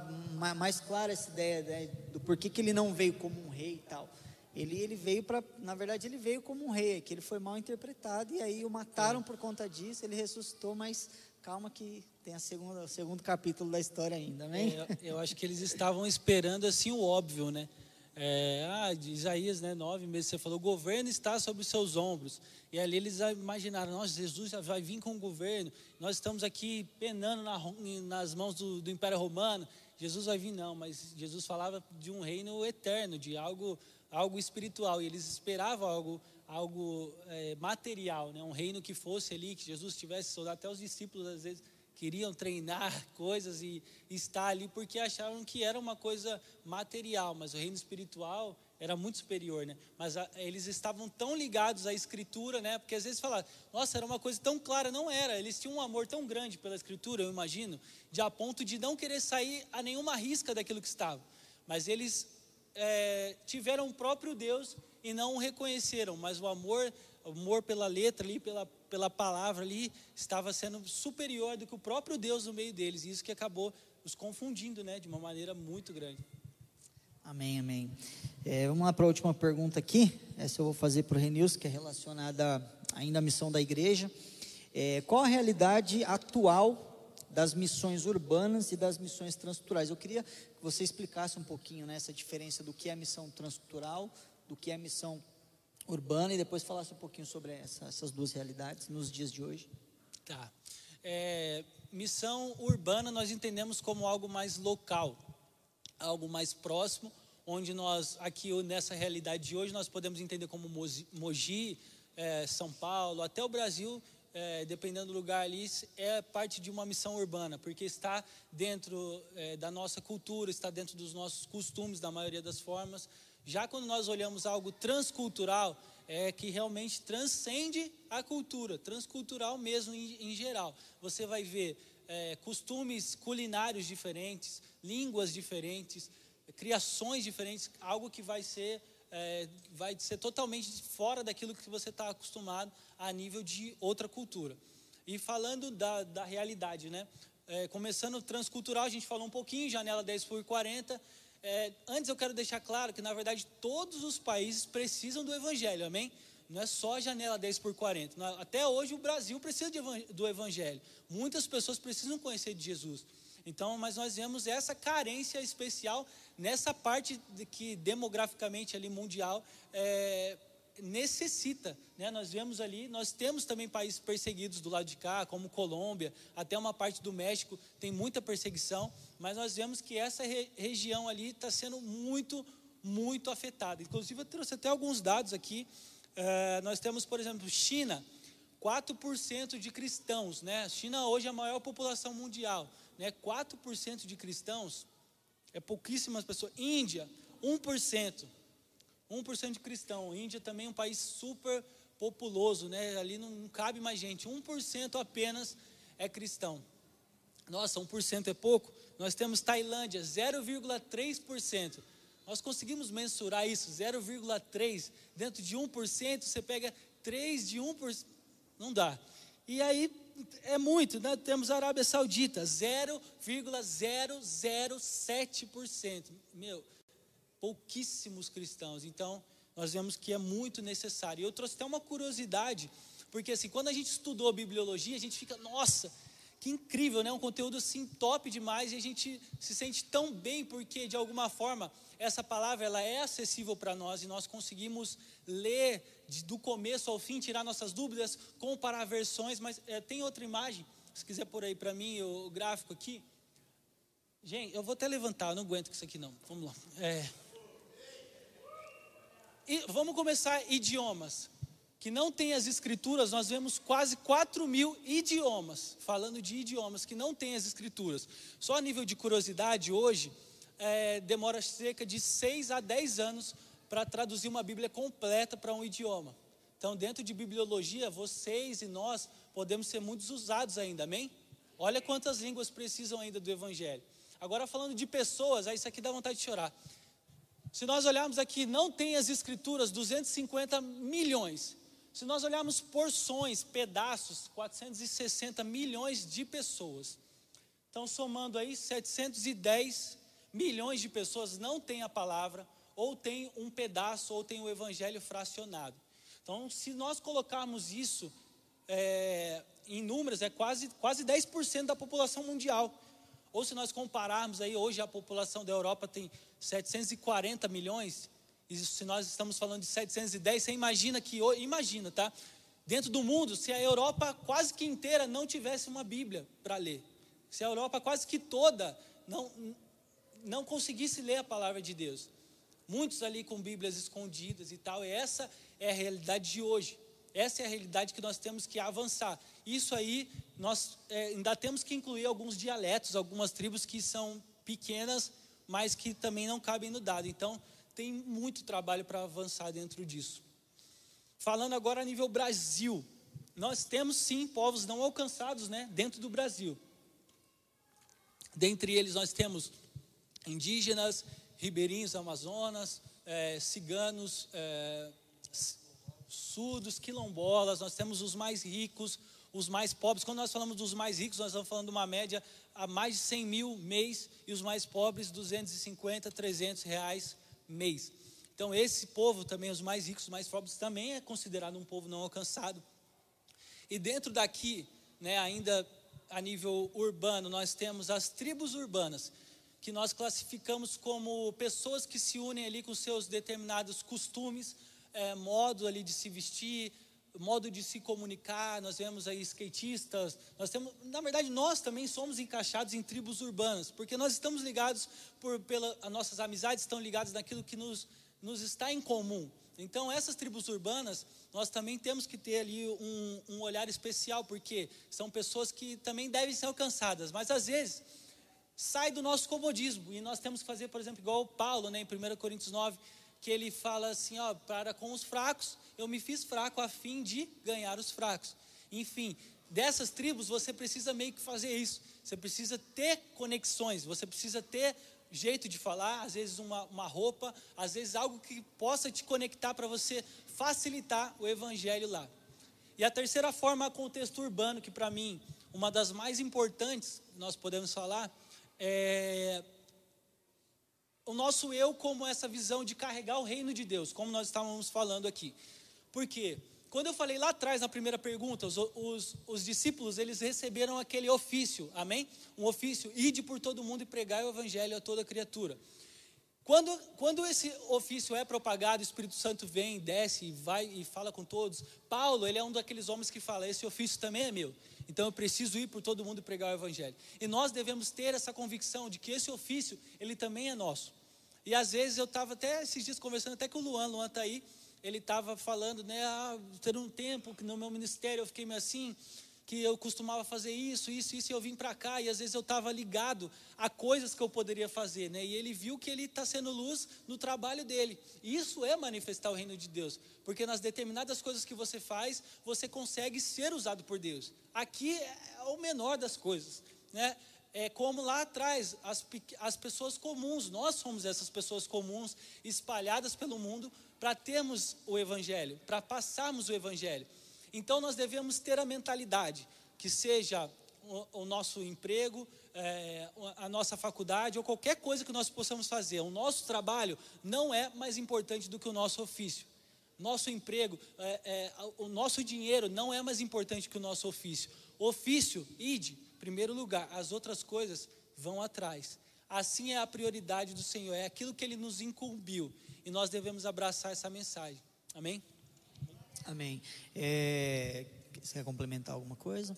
mais clara essa ideia né, do porquê que ele não veio como um rei e tal. Ele, ele veio para, na verdade, ele veio como um rei, que ele foi mal interpretado e aí o mataram é. por conta disso. Ele ressuscitou, mas calma que tem a segunda, o segundo capítulo da história ainda, né? Eu, eu, acho que eles estavam esperando assim o óbvio, né? É, ah, de Isaías, né, nove meses, você falou, o governo está sobre os seus ombros. E ali eles imaginaram, nossa, Jesus vai vir com o governo, nós estamos aqui penando na, nas mãos do, do Império Romano, Jesus vai vir, não, mas Jesus falava de um reino eterno, de algo algo espiritual, e eles esperavam algo, algo é, material, né? um reino que fosse ali, que Jesus tivesse soldado. Até os discípulos às vezes queriam treinar coisas e, estar ali porque achavam que era uma coisa material, mas o reino espiritual era muito superior, né? Mas a, eles estavam tão ligados à escritura, né? Porque às vezes falavam, nossa, era uma coisa tão clara, não era. Eles tinham um amor tão grande pela escritura, eu imagino, de a ponto de não querer sair a nenhuma risca daquilo que estava. Mas eles é, tiveram o próprio Deus e não o reconheceram, mas o amor, o amor pela letra ali, pela, pela palavra ali, estava sendo superior do que o próprio Deus no meio deles. E isso que acabou os confundindo, né, de uma maneira muito grande. Amém, amém. É, vamos lá para a última pergunta aqui. Essa eu vou fazer para o Renilson, que é relacionada ainda à missão da igreja. É, qual a realidade atual das missões urbanas e das missões transculturais. Eu queria que você explicasse um pouquinho né, essa diferença do que é missão transcultural, do que é missão urbana e depois falasse um pouquinho sobre essa, essas duas realidades nos dias de hoje. Tá. É, missão urbana nós entendemos como algo mais local, algo mais próximo, onde nós, aqui nessa realidade de hoje, nós podemos entender como Mogi, é, São Paulo, até o Brasil é, dependendo do lugar ali, é parte de uma missão urbana, porque está dentro é, da nossa cultura, está dentro dos nossos costumes, da maioria das formas. Já quando nós olhamos algo transcultural, é que realmente transcende a cultura, transcultural mesmo em, em geral. Você vai ver é, costumes culinários diferentes, línguas diferentes, criações diferentes, algo que vai ser é, vai ser totalmente fora daquilo que você está acostumado a nível de outra cultura. E falando da, da realidade, né? É, começando transcultural, a gente falou um pouquinho, janela 10 por 40. É, antes eu quero deixar claro que, na verdade, todos os países precisam do Evangelho, amém? Não é só a janela 10 por 40. Até hoje o Brasil precisa do Evangelho. Muitas pessoas precisam conhecer de Jesus. Então, mas nós vemos essa carência especial nessa parte de que demograficamente ali mundial é, necessita. Né? Nós vemos ali, nós temos também países perseguidos do lado de cá, como Colômbia, até uma parte do México tem muita perseguição, mas nós vemos que essa re região ali está sendo muito, muito afetada. Inclusive, eu trouxe até alguns dados aqui. Uh, nós temos, por exemplo, China, 4% de cristãos, né? China hoje é a maior população mundial, né? 4% de cristãos é pouquíssimas pessoas. Índia, 1%. 1% de cristão. Índia também é um país super populoso, né? Ali não, cabe mais gente. 1% apenas é cristão. Nossa, 1% é pouco. Nós temos Tailândia, 0,3%. Nós conseguimos mensurar isso, 0,3 dentro de 1%, você pega 3 de 1%, não dá. E aí é muito, né? temos a Arábia Saudita, 0,007%. Meu, pouquíssimos cristãos. Então, nós vemos que é muito necessário. Eu trouxe até uma curiosidade, porque assim, quando a gente estudou bibliologia, a gente fica, nossa, que incrível, né? Um conteúdo assim top demais e a gente se sente tão bem porque de alguma forma essa palavra ela é acessível para nós e nós conseguimos ler de, do começo ao fim, tirar nossas dúvidas, comparar versões. Mas é, tem outra imagem, se quiser por aí para mim o, o, gráfico aqui. Gente, eu vou até levantar, eu não aguento com isso aqui não. Vamos lá. É. E vamos começar idiomas que não tem as escrituras, nós vemos quase 4 mil idiomas, falando de idiomas que não tem as escrituras. Só a nível de curiosidade, hoje, é, demora cerca de 6 a 10 anos para traduzir uma Bíblia completa para um idioma. Então, dentro de bibliologia, vocês e nós podemos ser muitos usados ainda, amém? Olha quantas línguas precisam ainda do Evangelho. Agora, falando de pessoas, aí isso aqui dá vontade de chorar. Se nós olharmos aqui, não tem as escrituras 250 milhões. Se nós olharmos porções, pedaços, 460 milhões de pessoas. Então, somando aí, 710 milhões de pessoas não têm a palavra, ou tem um pedaço, ou tem o evangelho fracionado. Então, se nós colocarmos isso é, em números, é quase, quase 10% da população mundial. Ou se nós compararmos aí, hoje a população da Europa tem 740 milhões, e se nós estamos falando de 710, você imagina que, imagina, tá? Dentro do mundo, se a Europa quase que inteira não tivesse uma Bíblia para ler, se a Europa quase que toda não, não conseguisse ler a palavra de Deus, muitos ali com Bíblias escondidas e tal, essa é a realidade de hoje. Essa é a realidade que nós temos que avançar. Isso aí, nós é, ainda temos que incluir alguns dialetos, algumas tribos que são pequenas, mas que também não cabem no dado. Então, tem muito trabalho para avançar dentro disso. Falando agora a nível Brasil, nós temos sim povos não alcançados né, dentro do Brasil. Dentre eles nós temos indígenas, ribeirinhos Amazonas, é, ciganos, é, surdos, quilombolas, nós temos os mais ricos, os mais pobres. Quando nós falamos dos mais ricos, nós estamos falando de uma média a mais de 100 mil mês, e os mais pobres, 250, 300 reais mês. Então, esse povo também, os mais ricos, os mais pobres, também é considerado um povo não alcançado. E dentro daqui, né, ainda a nível urbano, nós temos as tribos urbanas, que nós classificamos como pessoas que se unem ali com seus determinados costumes, é, modo ali de se vestir, modo de se comunicar, nós vemos aí skatistas, nós temos, na verdade, nós também somos encaixados em tribos urbanas, porque nós estamos ligados por pela as nossas amizades estão ligadas naquilo que nos nos está em comum. Então, essas tribos urbanas, nós também temos que ter ali um, um olhar especial, porque são pessoas que também devem ser alcançadas, mas às vezes sai do nosso comodismo e nós temos que fazer, por exemplo, igual o Paulo, né, em 1 Coríntios 9, que ele fala assim: ó, para com os fracos, eu me fiz fraco a fim de ganhar os fracos. Enfim, dessas tribos você precisa meio que fazer isso. Você precisa ter conexões, você precisa ter jeito de falar, às vezes uma, uma roupa, às vezes algo que possa te conectar para você facilitar o evangelho lá. E a terceira forma é contexto urbano, que para mim, uma das mais importantes, nós podemos falar, é o nosso eu como essa visão de carregar o reino de Deus, como nós estávamos falando aqui. Por quê? Quando eu falei lá atrás, na primeira pergunta, os, os, os, discípulos, eles receberam aquele ofício, amém? Um ofício, ide por todo mundo e pregar o evangelho a toda criatura. Quando, quando esse ofício é propagado, o Espírito Santo vem, desce e vai e fala com todos. Paulo, ele é um daqueles homens que fala, esse ofício também é meu. Então eu preciso ir por todo mundo pregar o evangelho. E nós devemos ter essa convicção de que esse ofício, ele também é nosso. E às vezes eu estava até esses dias conversando até com o Luan, Luan está aí, ele estava falando, né, ah, ter um tempo que no meu ministério eu fiquei meio assim, que eu costumava fazer isso, isso, isso, e eu vim para cá, e às vezes eu estava ligado a coisas que eu poderia fazer, né? E ele viu que ele está sendo luz no trabalho dele. E isso é manifestar o reino de Deus, porque nas determinadas coisas que você faz, você consegue ser usado por Deus. Aqui é o menor das coisas, né? é como lá atrás, as, as pessoas comuns, nós somos essas pessoas comuns espalhadas pelo mundo para termos o Evangelho, para passarmos o Evangelho. Então nós devemos ter a mentalidade que seja o, o nosso emprego, é, a nossa faculdade ou qualquer coisa que nós possamos fazer, o nosso trabalho não é mais importante do que o nosso ofício. Nosso emprego, é, é, o nosso dinheiro não é mais importante que o nosso ofício. Ofício, ide, primeiro lugar, as outras coisas vão atrás. Assim é a prioridade do Senhor, é aquilo que Ele nos incumbiu e nós devemos abraçar essa mensagem. Amém? Amém. É, você quer complementar alguma coisa?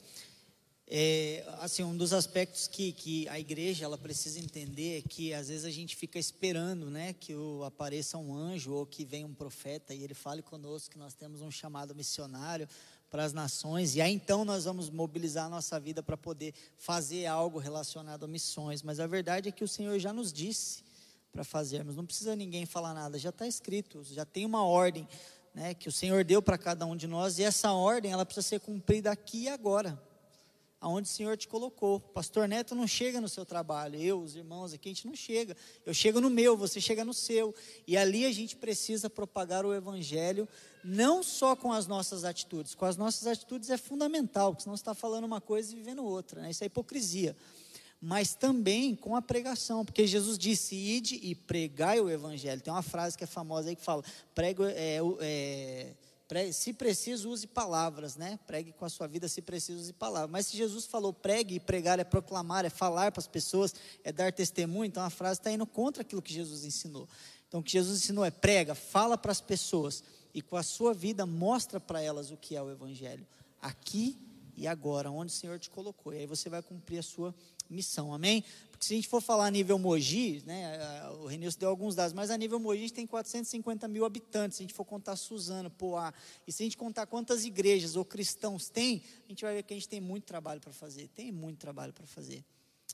É, assim, um dos aspectos que, que a igreja ela precisa entender é que às vezes a gente fica esperando, né, que o, apareça um anjo ou que venha um profeta e ele fale conosco que nós temos um chamado missionário para as nações e aí então nós vamos mobilizar a nossa vida para poder fazer algo relacionado a missões. Mas a verdade é que o Senhor já nos disse para fazermos. Não precisa ninguém falar nada, já está escrito, já tem uma ordem né, que o Senhor deu para cada um de nós e essa ordem ela precisa ser cumprida aqui e agora, aonde o Senhor te colocou. Pastor Neto não chega no seu trabalho, eu, os irmãos aqui, a gente não chega. Eu chego no meu, você chega no seu. E ali a gente precisa propagar o Evangelho, não só com as nossas atitudes. Com as nossas atitudes é fundamental, porque senão você está falando uma coisa e vivendo outra. Né? Isso é hipocrisia mas também com a pregação, porque Jesus disse: ide e pregai o evangelho. Tem uma frase que é famosa aí que fala: prego, é, é, pre, se preciso, use palavras, né? Pregue com a sua vida, se preciso, use palavras. Mas se Jesus falou pregue e pregar é proclamar, é falar para as pessoas, é dar testemunho, então a frase está indo contra aquilo que Jesus ensinou. Então o que Jesus ensinou é prega, fala para as pessoas e com a sua vida mostra para elas o que é o evangelho. Aqui e agora, onde o Senhor te colocou. E aí você vai cumprir a sua missão, amém? Porque se a gente for falar a nível Mogi, né, o Renilson deu alguns dados, mas a nível Mogi a gente tem 450 mil habitantes, se a gente for contar Suzano, Poá, e se a gente contar quantas igrejas ou cristãos tem, a gente vai ver que a gente tem muito trabalho para fazer, tem muito trabalho para fazer,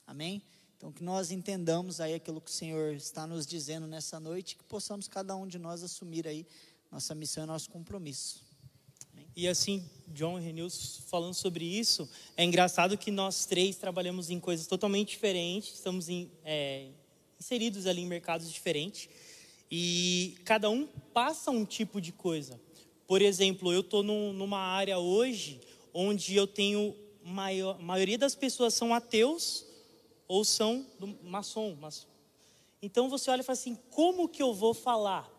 amém? Então que nós entendamos aí aquilo que o Senhor está nos dizendo nessa noite, que possamos cada um de nós assumir aí nossa missão e nosso compromisso. E assim, John Renilson falando sobre isso, é engraçado que nós três trabalhamos em coisas totalmente diferentes, estamos em, é, inseridos ali em mercados diferentes, e cada um passa um tipo de coisa. Por exemplo, eu estou num, numa área hoje onde eu tenho maior, a maioria das pessoas são ateus ou são maçom, maçom. Então você olha e fala assim: como que eu vou falar?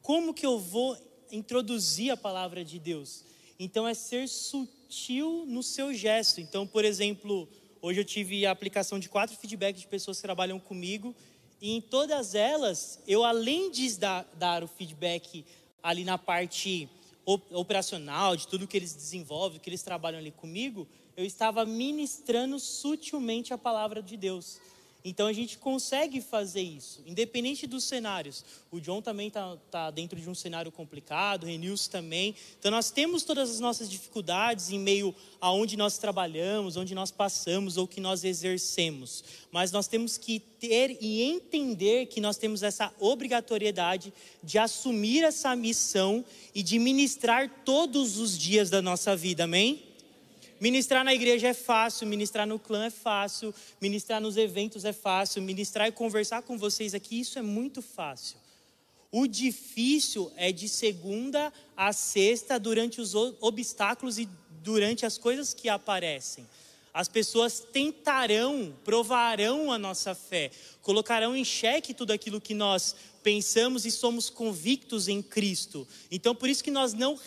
Como que eu vou introduzir a palavra de Deus. Então é ser sutil no seu gesto. Então, por exemplo, hoje eu tive a aplicação de quatro feedbacks de pessoas que trabalham comigo e em todas elas, eu além de dar, dar o feedback ali na parte operacional, de tudo que eles desenvolvem, que eles trabalham ali comigo, eu estava ministrando sutilmente a palavra de Deus. Então a gente consegue fazer isso, independente dos cenários. O John também está tá dentro de um cenário complicado, o Renilson também. Então nós temos todas as nossas dificuldades em meio a onde nós trabalhamos, onde nós passamos ou que nós exercemos. Mas nós temos que ter e entender que nós temos essa obrigatoriedade de assumir essa missão e de ministrar todos os dias da nossa vida, amém? Ministrar na igreja é fácil, ministrar no clã é fácil, ministrar nos eventos é fácil, ministrar e conversar com vocês aqui, isso é muito fácil. O difícil é de segunda a sexta, durante os obstáculos e durante as coisas que aparecem. As pessoas tentarão, provarão a nossa fé, colocarão em xeque tudo aquilo que nós pensamos e somos convictos em Cristo. Então, por isso que nós não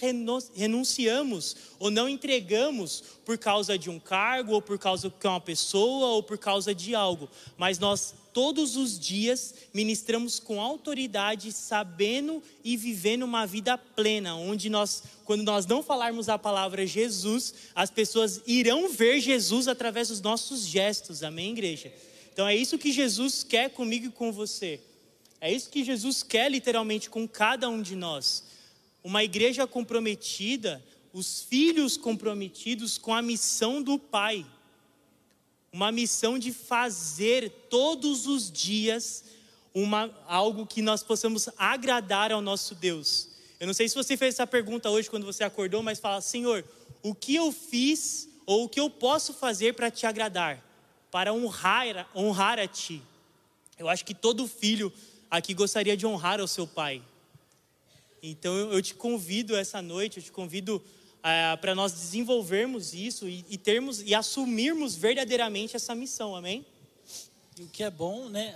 renunciamos ou não entregamos por causa de um cargo, ou por causa de uma pessoa, ou por causa de algo, mas nós todos os dias ministramos com autoridade, sabendo e vivendo uma vida plena, onde nós, quando nós não falarmos a palavra Jesus, as pessoas irão ver Jesus através dos nossos gestos. Amém, igreja? Então é isso que Jesus quer comigo e com você. É isso que Jesus quer literalmente com cada um de nós. Uma igreja comprometida, os filhos comprometidos com a missão do Pai. Uma missão de fazer todos os dias uma, algo que nós possamos agradar ao nosso Deus. Eu não sei se você fez essa pergunta hoje quando você acordou, mas fala: Senhor, o que eu fiz ou o que eu posso fazer para te agradar, para honrar, honrar a Ti? Eu acho que todo filho aqui gostaria de honrar o seu pai. Então eu te convido essa noite, eu te convido uh, para nós desenvolvermos isso e, e, termos e assumirmos verdadeiramente essa missão, amém? E o que é bom, né,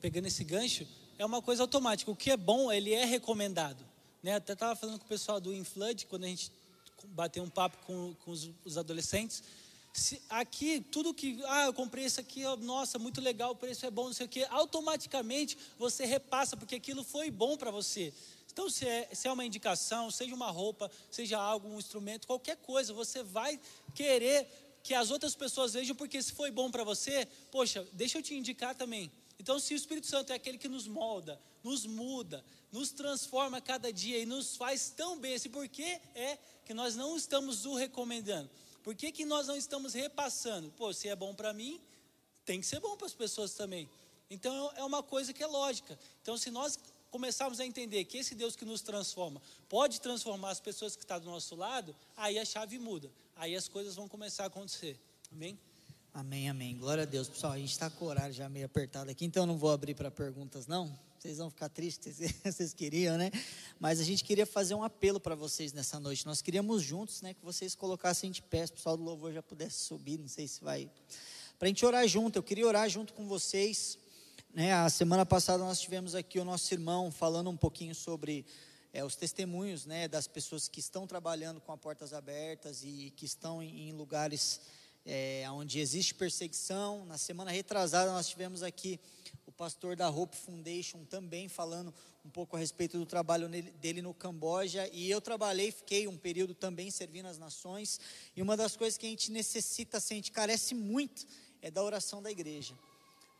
pegando esse gancho, é uma coisa automática. O que é bom, ele é recomendado. Né? Até estava falando com o pessoal do InFlood, quando a gente bateu um papo com, com os, os adolescentes, se, aqui, tudo que, ah, eu comprei isso aqui, nossa, muito legal, o preço é bom, não sei o quê, automaticamente você repassa, porque aquilo foi bom para você. Então, se é, se é uma indicação, seja uma roupa, seja algo, um instrumento, qualquer coisa, você vai querer que as outras pessoas vejam, porque se foi bom para você, poxa, deixa eu te indicar também. Então, se o Espírito Santo é aquele que nos molda, nos muda, nos transforma cada dia e nos faz tão bem, assim, por que é que nós não estamos o recomendando? Por que, que nós não estamos repassando? Pô, se é bom para mim, tem que ser bom para as pessoas também. Então é uma coisa que é lógica. Então, se nós começarmos a entender que esse Deus que nos transforma pode transformar as pessoas que estão do nosso lado, aí a chave muda. Aí as coisas vão começar a acontecer. Amém? Amém, amém. Glória a Deus. Pessoal, a gente está com o horário já meio apertado aqui, então eu não vou abrir para perguntas, não. Vocês vão ficar tristes, vocês queriam, né? Mas a gente queria fazer um apelo para vocês nessa noite. Nós queríamos juntos, né, que vocês colocassem de pé, o pessoal do louvor já pudesse subir, não sei se vai. Para a gente orar junto, eu queria orar junto com vocês. Né? A semana passada nós tivemos aqui o nosso irmão falando um pouquinho sobre é, os testemunhos né, das pessoas que estão trabalhando com as portas abertas e que estão em, em lugares é, onde existe perseguição. Na semana retrasada nós tivemos aqui o pastor da Hope Foundation também falando um pouco a respeito do trabalho dele no Camboja. E eu trabalhei, fiquei um período também servindo as nações. E uma das coisas que a gente necessita, assim, a gente carece muito, é da oração da igreja.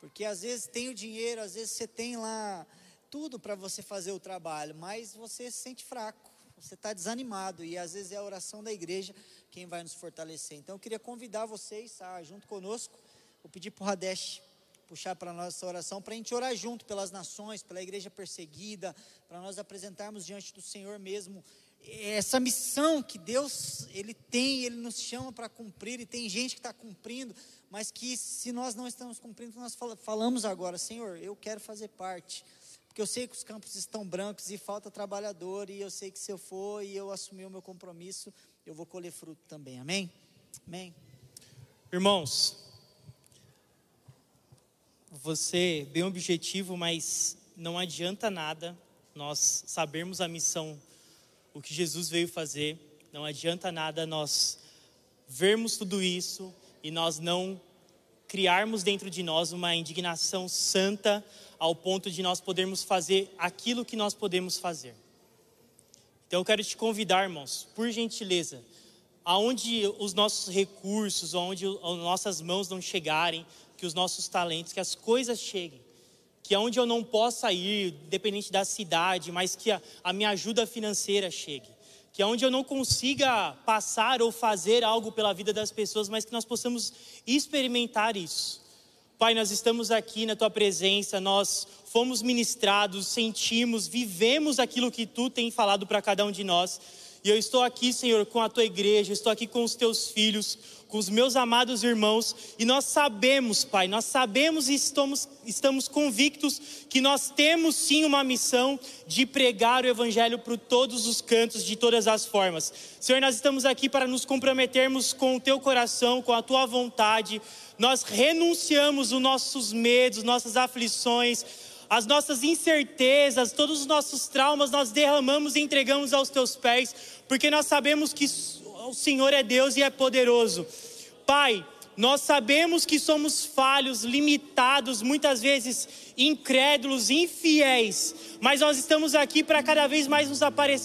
Porque às vezes tem o dinheiro, às vezes você tem lá tudo para você fazer o trabalho, mas você se sente fraco, você está desanimado. E às vezes é a oração da igreja quem vai nos fortalecer. Então eu queria convidar vocês a, junto conosco, vou pedir para o Radesh puxar para nós essa oração, para a gente orar junto pelas nações, pela igreja perseguida, para nós apresentarmos diante do Senhor mesmo essa missão que Deus ele tem, ele nos chama para cumprir e tem gente que está cumprindo, mas que se nós não estamos cumprindo, nós falamos agora, Senhor, eu quero fazer parte, porque eu sei que os campos estão brancos e falta trabalhador e eu sei que se eu for e eu assumir o meu compromisso, eu vou colher fruto também. Amém? Amém. Irmãos, você bem objetivo, mas não adianta nada nós sabermos a missão, o que Jesus veio fazer, não adianta nada nós vermos tudo isso e nós não criarmos dentro de nós uma indignação santa ao ponto de nós podermos fazer aquilo que nós podemos fazer. Então eu quero te convidar, irmãos, por gentileza, aonde os nossos recursos, aonde as nossas mãos não chegarem, que os nossos talentos, que as coisas cheguem. Que aonde eu não possa ir, dependente da cidade, mas que a, a minha ajuda financeira chegue. Que aonde eu não consiga passar ou fazer algo pela vida das pessoas, mas que nós possamos experimentar isso. Pai, nós estamos aqui na tua presença, nós fomos ministrados, sentimos, vivemos aquilo que tu tem falado para cada um de nós. E eu estou aqui, Senhor, com a tua igreja, estou aqui com os teus filhos, com os meus amados irmãos, e nós sabemos, Pai, nós sabemos e estamos, estamos convictos que nós temos sim uma missão de pregar o Evangelho para todos os cantos, de todas as formas. Senhor, nós estamos aqui para nos comprometermos com o teu coração, com a tua vontade, nós renunciamos os nossos medos, nossas aflições, as nossas incertezas, todos os nossos traumas, nós derramamos e entregamos aos teus pés, porque nós sabemos que o Senhor é Deus e é poderoso. Pai, nós sabemos que somos falhos, limitados, muitas vezes incrédulos, infiéis, mas nós estamos aqui para cada vez mais nos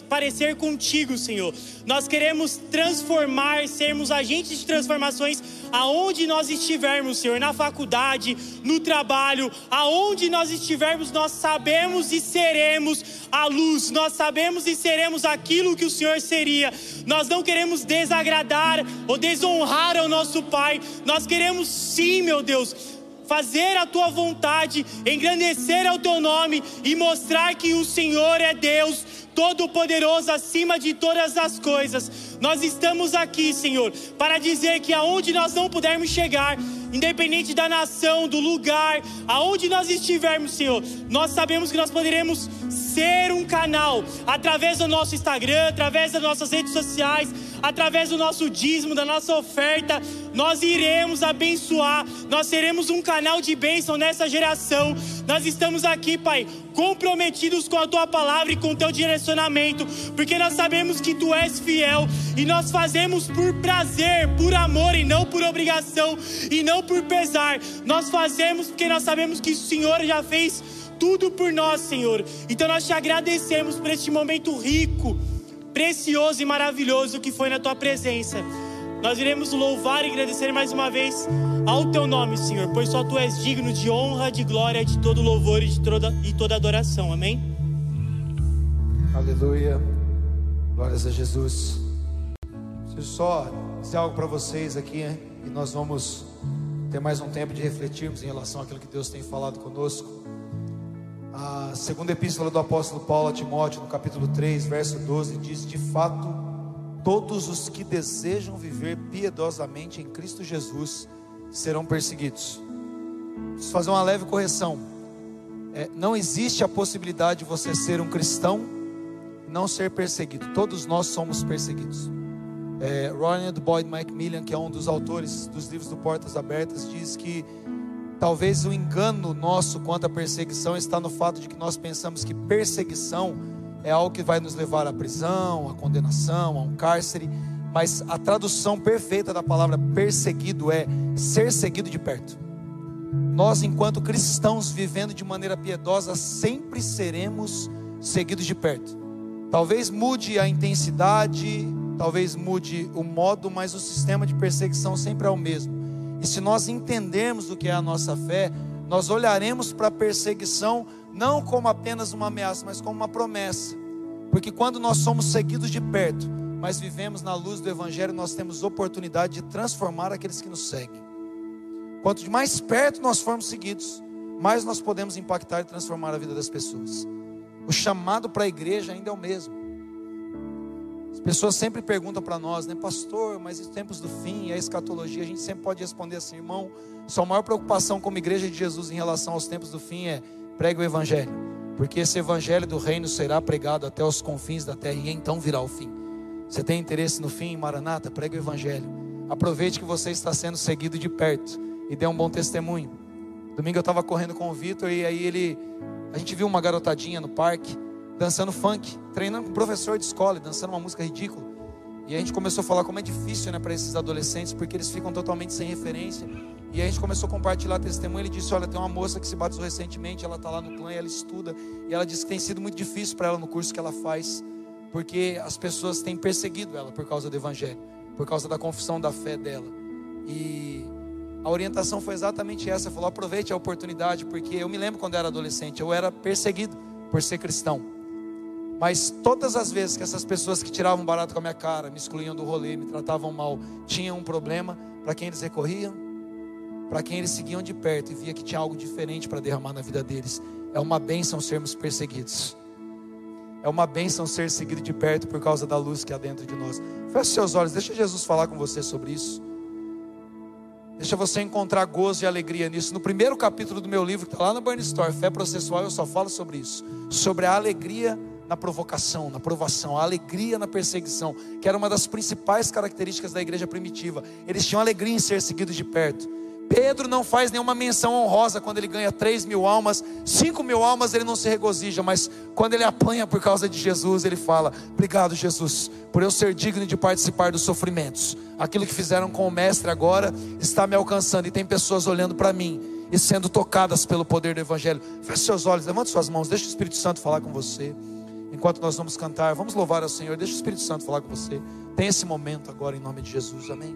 parecer contigo, Senhor. Nós queremos transformar, sermos agentes de transformações aonde nós estivermos, Senhor, na faculdade, no trabalho, aonde nós estivermos, nós sabemos e seremos a luz, nós sabemos e seremos aquilo que o Senhor seria. Nós não queremos desagradar ou desonrar ao nosso Pai, nós queremos sim, meu Deus fazer a tua vontade, engrandecer ao teu nome e mostrar que o Senhor é Deus, todo-poderoso acima de todas as coisas. Nós estamos aqui, Senhor, para dizer que aonde nós não pudermos chegar, independente da nação, do lugar, aonde nós estivermos, Senhor, nós sabemos que nós poderemos ser um canal através do nosso Instagram, através das nossas redes sociais, através do nosso dízimo, da nossa oferta, nós iremos abençoar, nós seremos um canal de bênção nessa geração. Nós estamos aqui, Pai, comprometidos com a tua palavra e com o teu direcionamento, porque nós sabemos que tu és fiel e nós fazemos por prazer, por amor e não por obrigação e não por pesar. Nós fazemos porque nós sabemos que o Senhor já fez tudo por nós, Senhor. Então nós te agradecemos por este momento rico precioso e maravilhoso que foi na tua presença. Nós iremos louvar e agradecer mais uma vez ao teu nome, Senhor, pois só tu és digno de honra, de glória, de todo louvor e de toda, e toda adoração. Amém? Aleluia. Glórias a Jesus. Preciso só dizer algo para vocês aqui, hein? e nós vamos ter mais um tempo de refletirmos em relação àquilo que Deus tem falado conosco. A segunda epístola do apóstolo Paulo a Timóteo, no capítulo 3, verso 12, diz: De fato, todos os que desejam viver piedosamente em Cristo Jesus serão perseguidos. Preciso fazer uma leve correção. É, não existe a possibilidade de você ser um cristão e não ser perseguido. Todos nós somos perseguidos. É, Ronald Boyd Macmillan, que é um dos autores dos livros do Portas Abertas, diz que Talvez o engano nosso quanto à perseguição está no fato de que nós pensamos que perseguição é algo que vai nos levar à prisão, à condenação, a um cárcere, mas a tradução perfeita da palavra perseguido é ser seguido de perto. Nós, enquanto cristãos vivendo de maneira piedosa, sempre seremos seguidos de perto. Talvez mude a intensidade, talvez mude o modo, mas o sistema de perseguição sempre é o mesmo. E se nós entendermos o que é a nossa fé, nós olharemos para a perseguição não como apenas uma ameaça, mas como uma promessa. Porque quando nós somos seguidos de perto, mas vivemos na luz do Evangelho, nós temos oportunidade de transformar aqueles que nos seguem. Quanto mais perto nós formos seguidos, mais nós podemos impactar e transformar a vida das pessoas. O chamado para a igreja ainda é o mesmo. As pessoas sempre perguntam para nós, né, pastor, mas os tempos do fim, a escatologia, a gente sempre pode responder assim, irmão, sua maior preocupação como igreja de Jesus em relação aos tempos do fim é pregue o evangelho, porque esse evangelho do reino será pregado até os confins da terra e então virá o fim. Você tem interesse no fim, Maranata? Pregue o evangelho. Aproveite que você está sendo seguido de perto e dê um bom testemunho. Domingo eu estava correndo com o Vitor e aí ele, a gente viu uma garotadinha no parque dançando funk, treinando com professor de escola, dançando uma música ridícula. E a gente começou a falar como é difícil, né, para esses adolescentes, porque eles ficam totalmente sem referência. E a gente começou a compartilhar testemunho. Ele disse: Olha, tem uma moça que se batizou recentemente, ela está lá no clã e ela estuda. E ela disse que tem sido muito difícil para ela no curso que ela faz, porque as pessoas têm perseguido ela por causa do evangelho. por causa da confissão da fé dela. E a orientação foi exatamente essa: falou, aproveite a oportunidade, porque eu me lembro quando eu era adolescente, eu era perseguido por ser cristão. Mas todas as vezes que essas pessoas que tiravam barato com a minha cara, me excluíam do rolê, me tratavam mal, tinham um problema, para quem eles recorriam? Para quem eles seguiam de perto e via que tinha algo diferente para derramar na vida deles. É uma bênção sermos perseguidos. É uma bênção ser seguido de perto por causa da luz que há dentro de nós. Feche seus olhos, deixa Jesus falar com você sobre isso. Deixa você encontrar gozo e alegria nisso. No primeiro capítulo do meu livro, que está lá no Burn Store, Fé Processual, eu só falo sobre isso. Sobre a alegria na provocação, na provação, a alegria na perseguição, que era uma das principais características da igreja primitiva. Eles tinham alegria em ser seguidos de perto. Pedro não faz nenhuma menção honrosa quando ele ganha 3 mil almas, 5 mil almas ele não se regozija, mas quando ele apanha por causa de Jesus, ele fala: Obrigado, Jesus, por eu ser digno de participar dos sofrimentos. Aquilo que fizeram com o Mestre agora está me alcançando e tem pessoas olhando para mim e sendo tocadas pelo poder do Evangelho. Feche seus olhos, levante suas mãos, deixa o Espírito Santo falar com você. Enquanto nós vamos cantar, vamos louvar ao Senhor, deixa o Espírito Santo falar com você. Tem esse momento agora em nome de Jesus, amém.